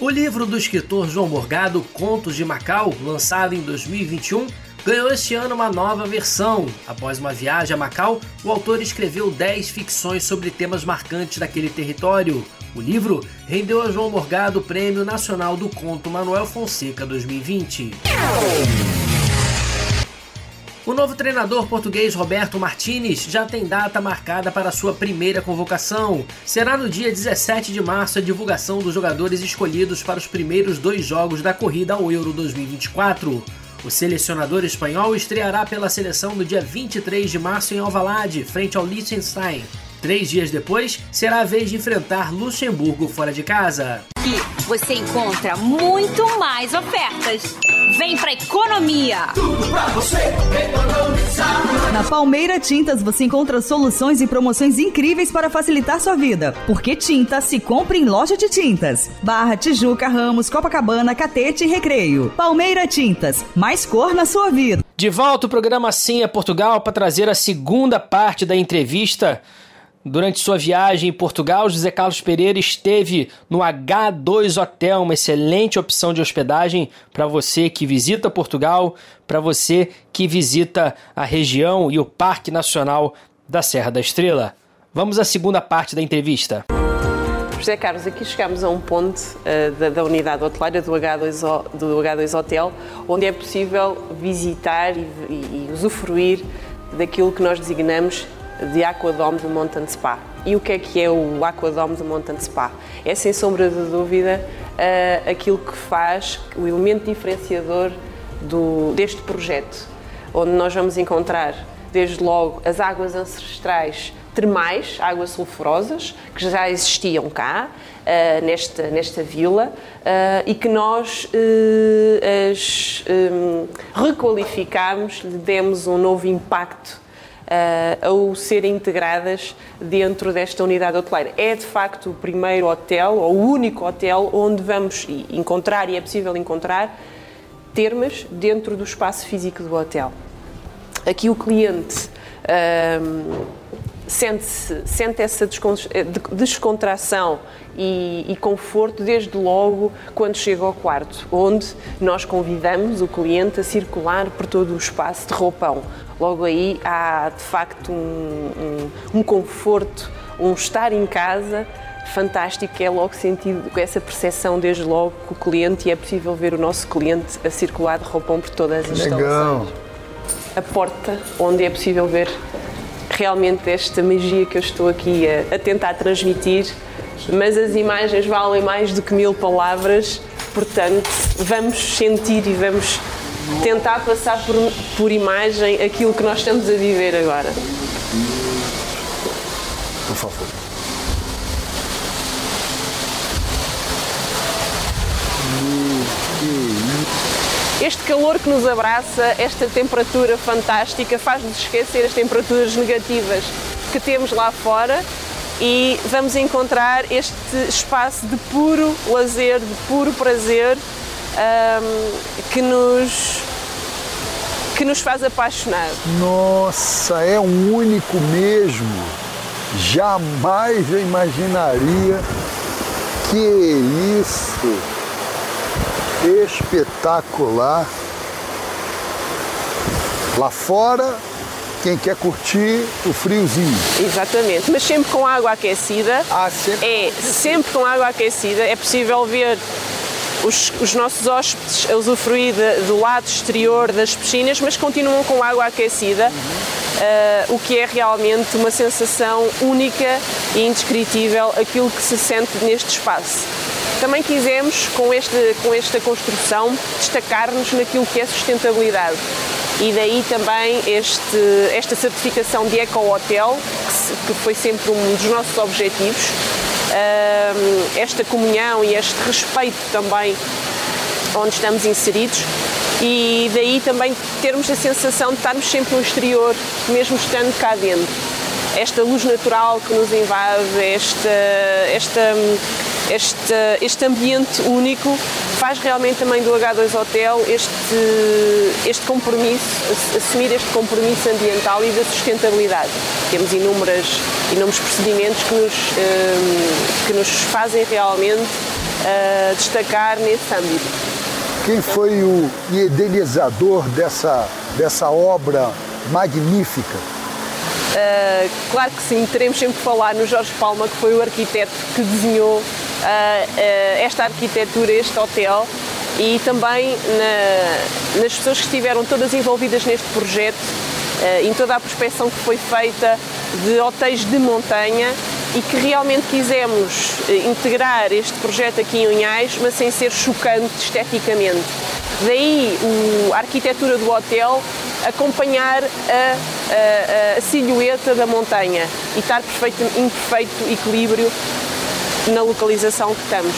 O livro do escritor João Morgado, Contos de Macau, lançado em 2021, ganhou este ano uma nova versão. Após uma viagem a Macau, o autor escreveu 10 ficções sobre temas marcantes daquele território. O livro rendeu a João Morgado o Prêmio Nacional do Conto Manuel Fonseca 2020. O novo treinador português Roberto Martinez já tem data marcada para sua primeira convocação. Será no dia 17 de março a divulgação dos jogadores escolhidos para os primeiros dois jogos da corrida ao Euro 2024. O selecionador espanhol estreará pela seleção no dia 23 de março em Alvalade, frente ao Liechtenstein. Três dias depois, será a vez de enfrentar Luxemburgo fora de casa. Aqui você encontra muito mais ofertas. Vem pra economia! Tudo pra você economizar. Na Palmeira Tintas você encontra soluções e promoções incríveis para facilitar sua vida. Porque tinta se compra em loja de tintas. Barra, Tijuca, Ramos, Copacabana, Catete e Recreio. Palmeira Tintas, mais cor na sua vida. De volta o programa Sim é Portugal para trazer a segunda parte da entrevista. Durante sua viagem em Portugal, José Carlos Pereira esteve no H2 Hotel, uma excelente opção de hospedagem para você que visita Portugal, para você que visita a região e o Parque Nacional da Serra da Estrela. Vamos à segunda parte da entrevista. José Carlos, aqui chegamos a um ponto uh, da, da, unidade hoteleira do H2, do H2 Hotel, onde é possível visitar e, e, e usufruir daquilo que nós designamos de Aquadome do Mountain Spa. E o que é que é o Aquadome do Mountain Spa? É sem sombra de dúvida uh, aquilo que faz o elemento diferenciador do, deste projeto, onde nós vamos encontrar desde logo, as águas ancestrais termais, águas sulfurosas, que já existiam cá, uh, nesta, nesta vila, uh, e que nós uh, as um, requalificámos, lhe demos um novo impacto uh, ao serem integradas dentro desta unidade hoteleira. É de facto o primeiro hotel, ou o único hotel, onde vamos encontrar, e é possível encontrar, termas dentro do espaço físico do hotel. Aqui o cliente. Um, sente, sente essa descontração e, e, conforto desde logo quando chega ao quarto, onde nós convidamos o cliente a circular por todo o espaço de roupão. Logo aí há de facto um, um, um conforto, um estar em casa fantástico, que é logo sentido com essa percepção desde logo com o cliente e é possível ver o nosso cliente a circular de roupão por todas as Legal. instalações. A porta onde é possível ver realmente esta magia que eu estou aqui a, a, tentar transmitir, mas as imagens valem mais do que mil palavras, portanto, vamos sentir e vamos tentar passar por, por imagem aquilo que nós estamos a viver agora. Por favor. Este calor que nos abraça, esta temperatura fantástica, faz-nos esquecer as temperaturas negativas que temos lá fora e vamos encontrar este espaço de puro lazer, de puro prazer um, que nos que nos faz apaixonar. Nossa, é um único mesmo. Jamais eu imaginaria que isso espetacular. Lá fora, quem quer curtir o friozinho. Exatamente, mas sempre com água aquecida. Ah, sempre? É, sempre com água aquecida. É possível ver os, os nossos hóspedes a usufruir de, do lado exterior das piscinas, mas continuam com água aquecida. Uh, o que é realmente uma sensação única e indescritível aquilo que se sente neste espaço. Também quisemos, com, este, com esta construção, destacar-nos naquilo que é sustentabilidade. E daí também este, esta certificação de Eco Hotel, que, que foi sempre um dos nossos objetivos, esta comunhão e este respeito também onde estamos inseridos e daí também termos a sensação de estarmos sempre no exterior, mesmo estando cá dentro. Esta luz natural que nos invade, esta, esta, este, este ambiente único faz realmente também do H2 Hotel este, este compromisso, assumir este compromisso ambiental e da sustentabilidade. Temos inúmeras, inúmeros procedimentos que nos, que nos fazem realmente uh, destacar nesse âmbito. Quem foi o idealizador dessa, dessa obra magnífica? Uh, claro que sim, teremos sempre que falar no Jorge Palma, que foi o arquiteto que desenhou esta arquitetura, este hotel, e também na, nas pessoas que estiveram todas envolvidas neste projeto, em toda a prospecção que foi feita de hotéis de montanha e que realmente quisemos integrar este projeto aqui em Unhais, mas sem ser chocante esteticamente. Daí a arquitetura do hotel acompanhar a, a, a silhueta da montanha e estar perfeito, em perfeito equilíbrio na localização que estamos.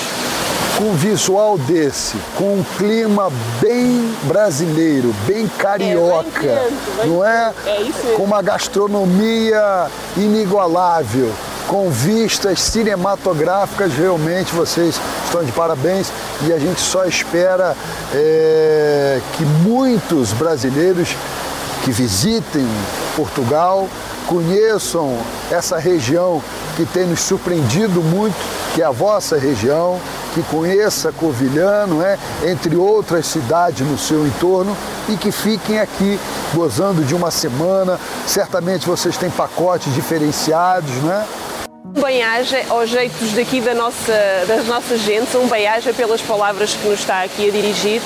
Com um visual desse, com um clima bem brasileiro, bem carioca, é, bem bem não é? É isso. Com uma gastronomia inigualável, com vistas cinematográficas, realmente vocês estão de parabéns e a gente só espera é, que muitos brasileiros que visitem Portugal conheçam essa região que tem nos surpreendido muito, que é a vossa região, que conheça Covilhã, não é? entre outras cidades no seu entorno e que fiquem aqui gozando de uma semana. Certamente vocês têm pacotes diferenciados, é? Um bem-aja aos jeitos daqui da nossa, das nossas gentes, um bem-aja pelas palavras que nos está aqui a dirigir.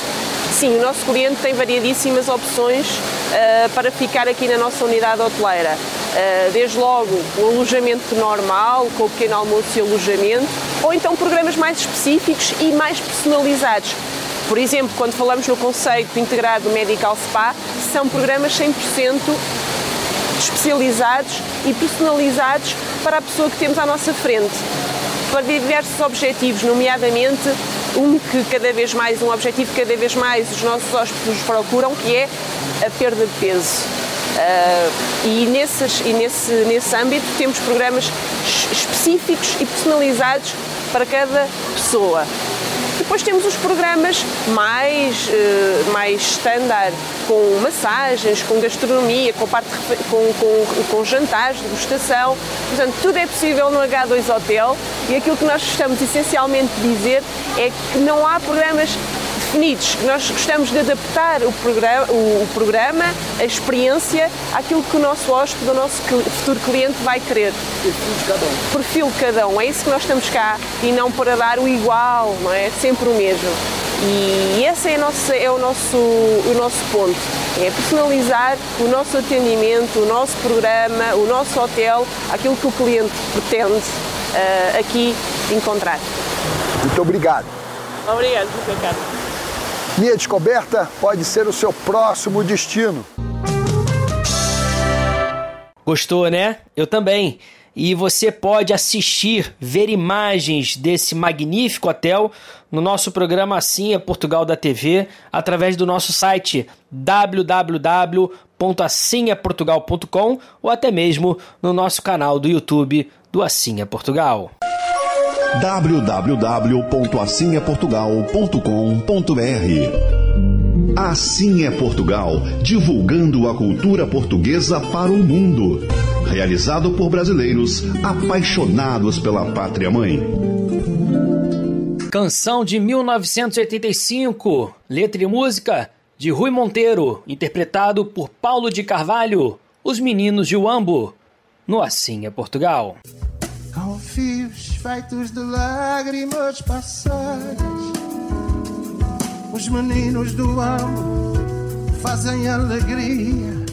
Sim, o nosso cliente tem variedíssimas opções uh, para ficar aqui na nossa unidade hoteleira. Uh, desde logo o alojamento normal, com o pequeno almoço e alojamento, ou então programas mais específicos e mais personalizados. Por exemplo, quando falamos no conceito integrado Medical Spa, são programas 100% especializados e personalizados para a pessoa que temos à nossa frente, para diversos objetivos, nomeadamente um que cada vez mais, um objetivo que cada vez mais os nossos hóspedes procuram, que é a perda de peso. Uh, e, nesses, e nesse, nesse âmbito temos programas específicos e personalizados para cada pessoa. Depois temos os programas mais, uh, mais standard, com massagens, com gastronomia, com, parte, com, com, com jantares, degustação. Portanto, tudo é possível no H2 Hotel e aquilo que nós gostamos essencialmente dizer é que não há programas definidos. Nós gostamos de adaptar o programa, o, programa, a experiência, àquilo que o nosso hóspede, o nosso futuro cliente vai querer. Perfil de cada um. Perfil de cada um. É isso que nós estamos cá e não para dar o igual, não é? Sempre o mesmo. E esse é, nossa, é o, nosso, o nosso ponto. É personalizar o nosso atendimento, o nosso programa, o nosso hotel, aquilo que o cliente pretende uh, aqui encontrar. Muito obrigado. Obrigado, Ricardo. Minha descoberta pode ser o seu próximo destino. Gostou, né? Eu também. E você pode assistir, ver imagens desse magnífico hotel no nosso programa Assim é Portugal da TV, através do nosso site www.assimeportugal.com ou até mesmo no nosso canal do YouTube do Assim é Portugal www.assimeportugal.com.br Assim é Portugal, divulgando a cultura portuguesa para o mundo. Realizado por brasileiros apaixonados pela pátria mãe. Canção de 1985, letra e música de Rui Monteiro, interpretado por Paulo de Carvalho, Os Meninos de Uambo, no Assim é Portugal. Com fios feitos de lágrimas passadas, os meninos do amo fazem alegria,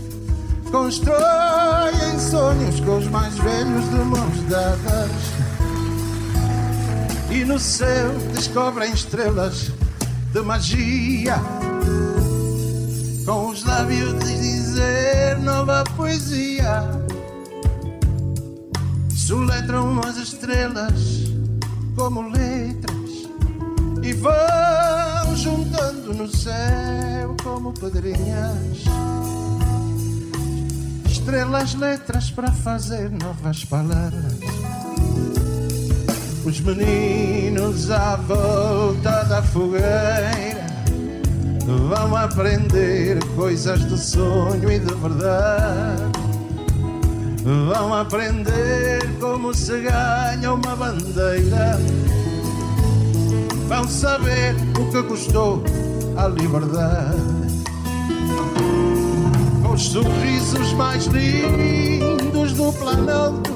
constroem sonhos com os mais velhos de mãos dadas. E no céu descobrem estrelas de magia, com os lábios de dizer nova poesia soletram as estrelas como letras e vão juntando no céu como pedrinhas. Estrelas, letras para fazer novas palavras. Os meninos à volta da fogueira vão aprender coisas de sonho e de verdade vão aprender como se ganha uma bandeira. Vão saber o que custou a liberdade. Com os sorrisos mais lindos do planalto,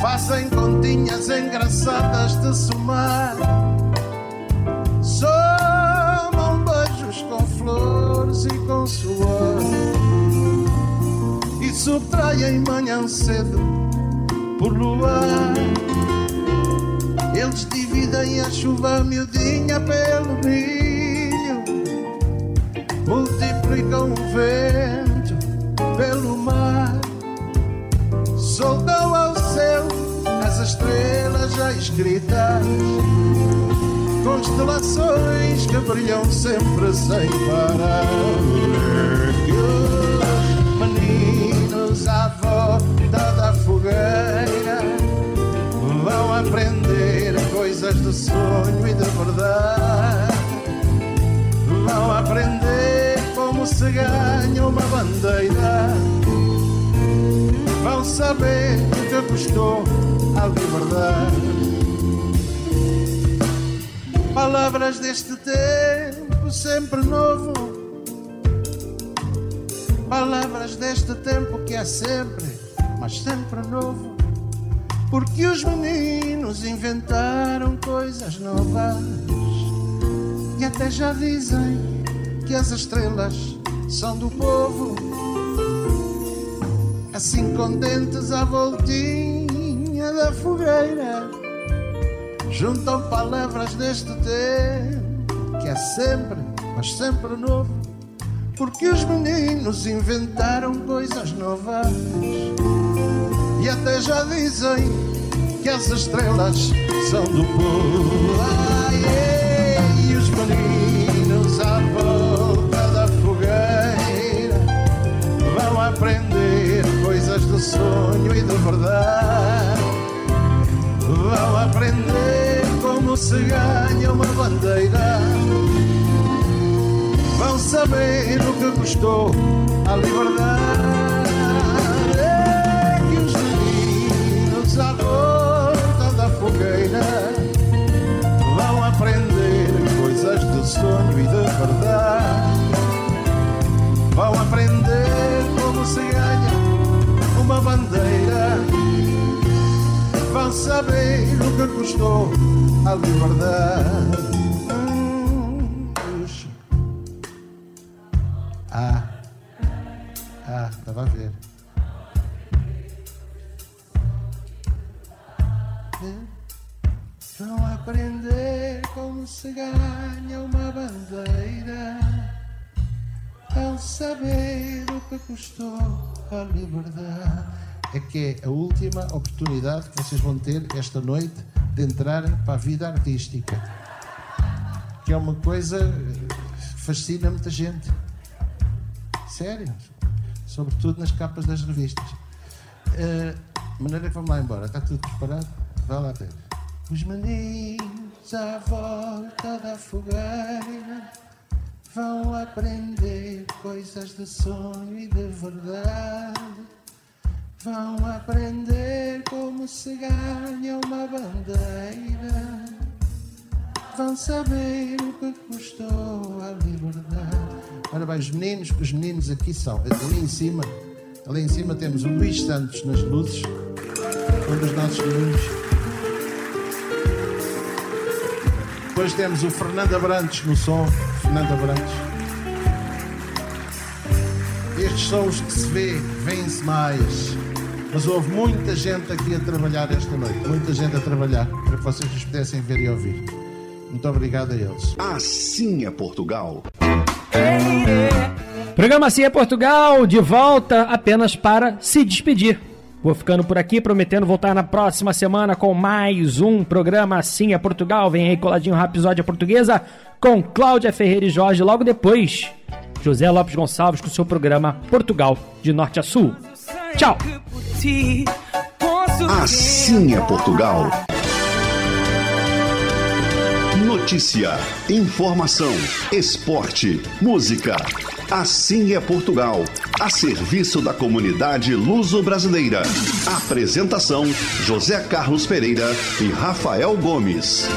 fazem continhas engraçadas de somar. Somam beijos com flores e com suor subtraem manhã cedo por luar. Eles dividem a chuva miudinha pelo milho, multiplicam o vento pelo mar, soltam ao céu as estrelas já escritas, constelações que brilham sempre sem parar vão aprender coisas de sonho e de verdade. Vão aprender como se ganha uma bandeira. Vão saber o que custou a liberdade. Palavras deste tempo sempre novo Palavras deste tempo que é sempre, mas sempre novo. Porque os meninos inventaram coisas novas e até já dizem que as estrelas são do povo. Assim contentes à voltinha da fogueira, juntam palavras deste tempo que é sempre, mas sempre novo Porque os meninos inventaram coisas novas e até já dizem que as estrelas são do povo. Ai, ei, e os meninos à volta da fogueira vão aprender coisas do sonho e de verdade. Vão aprender como se ganha uma bandeira. Vão saber o que custou a liberdade. Vão aprender como se ganha uma bandeira. Vão saber o que custou a liberdade. A liberdade. É que é a última oportunidade que vocês vão ter esta noite de entrar para a vida artística. Que é uma coisa que fascina muita gente. Sério. Sobretudo nas capas das revistas. Uh, maneira que vamos lá embora. Está tudo preparado? Vá lá ver. Os meninos à volta da fogueira vão aprender coisas de sonho e de verdade. Vão aprender como se ganha uma bandeira. Vão saber o que custou a liberdade. Ora bem, os meninos, os meninos aqui são, ali em cima, ali em cima temos o Luís Santos nas luzes, um dos nossos meninos. Depois temos o Fernando Abrantes no som, Fernando Abrantes. Estes são os que se vê, vêm-se mais. Mas houve muita gente aqui a trabalhar esta noite, muita gente a trabalhar, para que vocês os pudessem ver e ouvir. Muito obrigado a eles. Assim é Portugal. Programa Assim é Portugal, de volta apenas para se despedir. Vou ficando por aqui, prometendo voltar na próxima semana com mais um programa Assim é Portugal. Vem aí coladinho Rapisódia Portuguesa com Cláudia Ferreira e Jorge. Logo depois, José Lopes Gonçalves com seu programa Portugal de Norte a Sul. Tchau! Assim é Portugal. Notícia, informação, esporte, música. Assim é Portugal. A serviço da comunidade luso-brasileira. Apresentação: José Carlos Pereira e Rafael Gomes.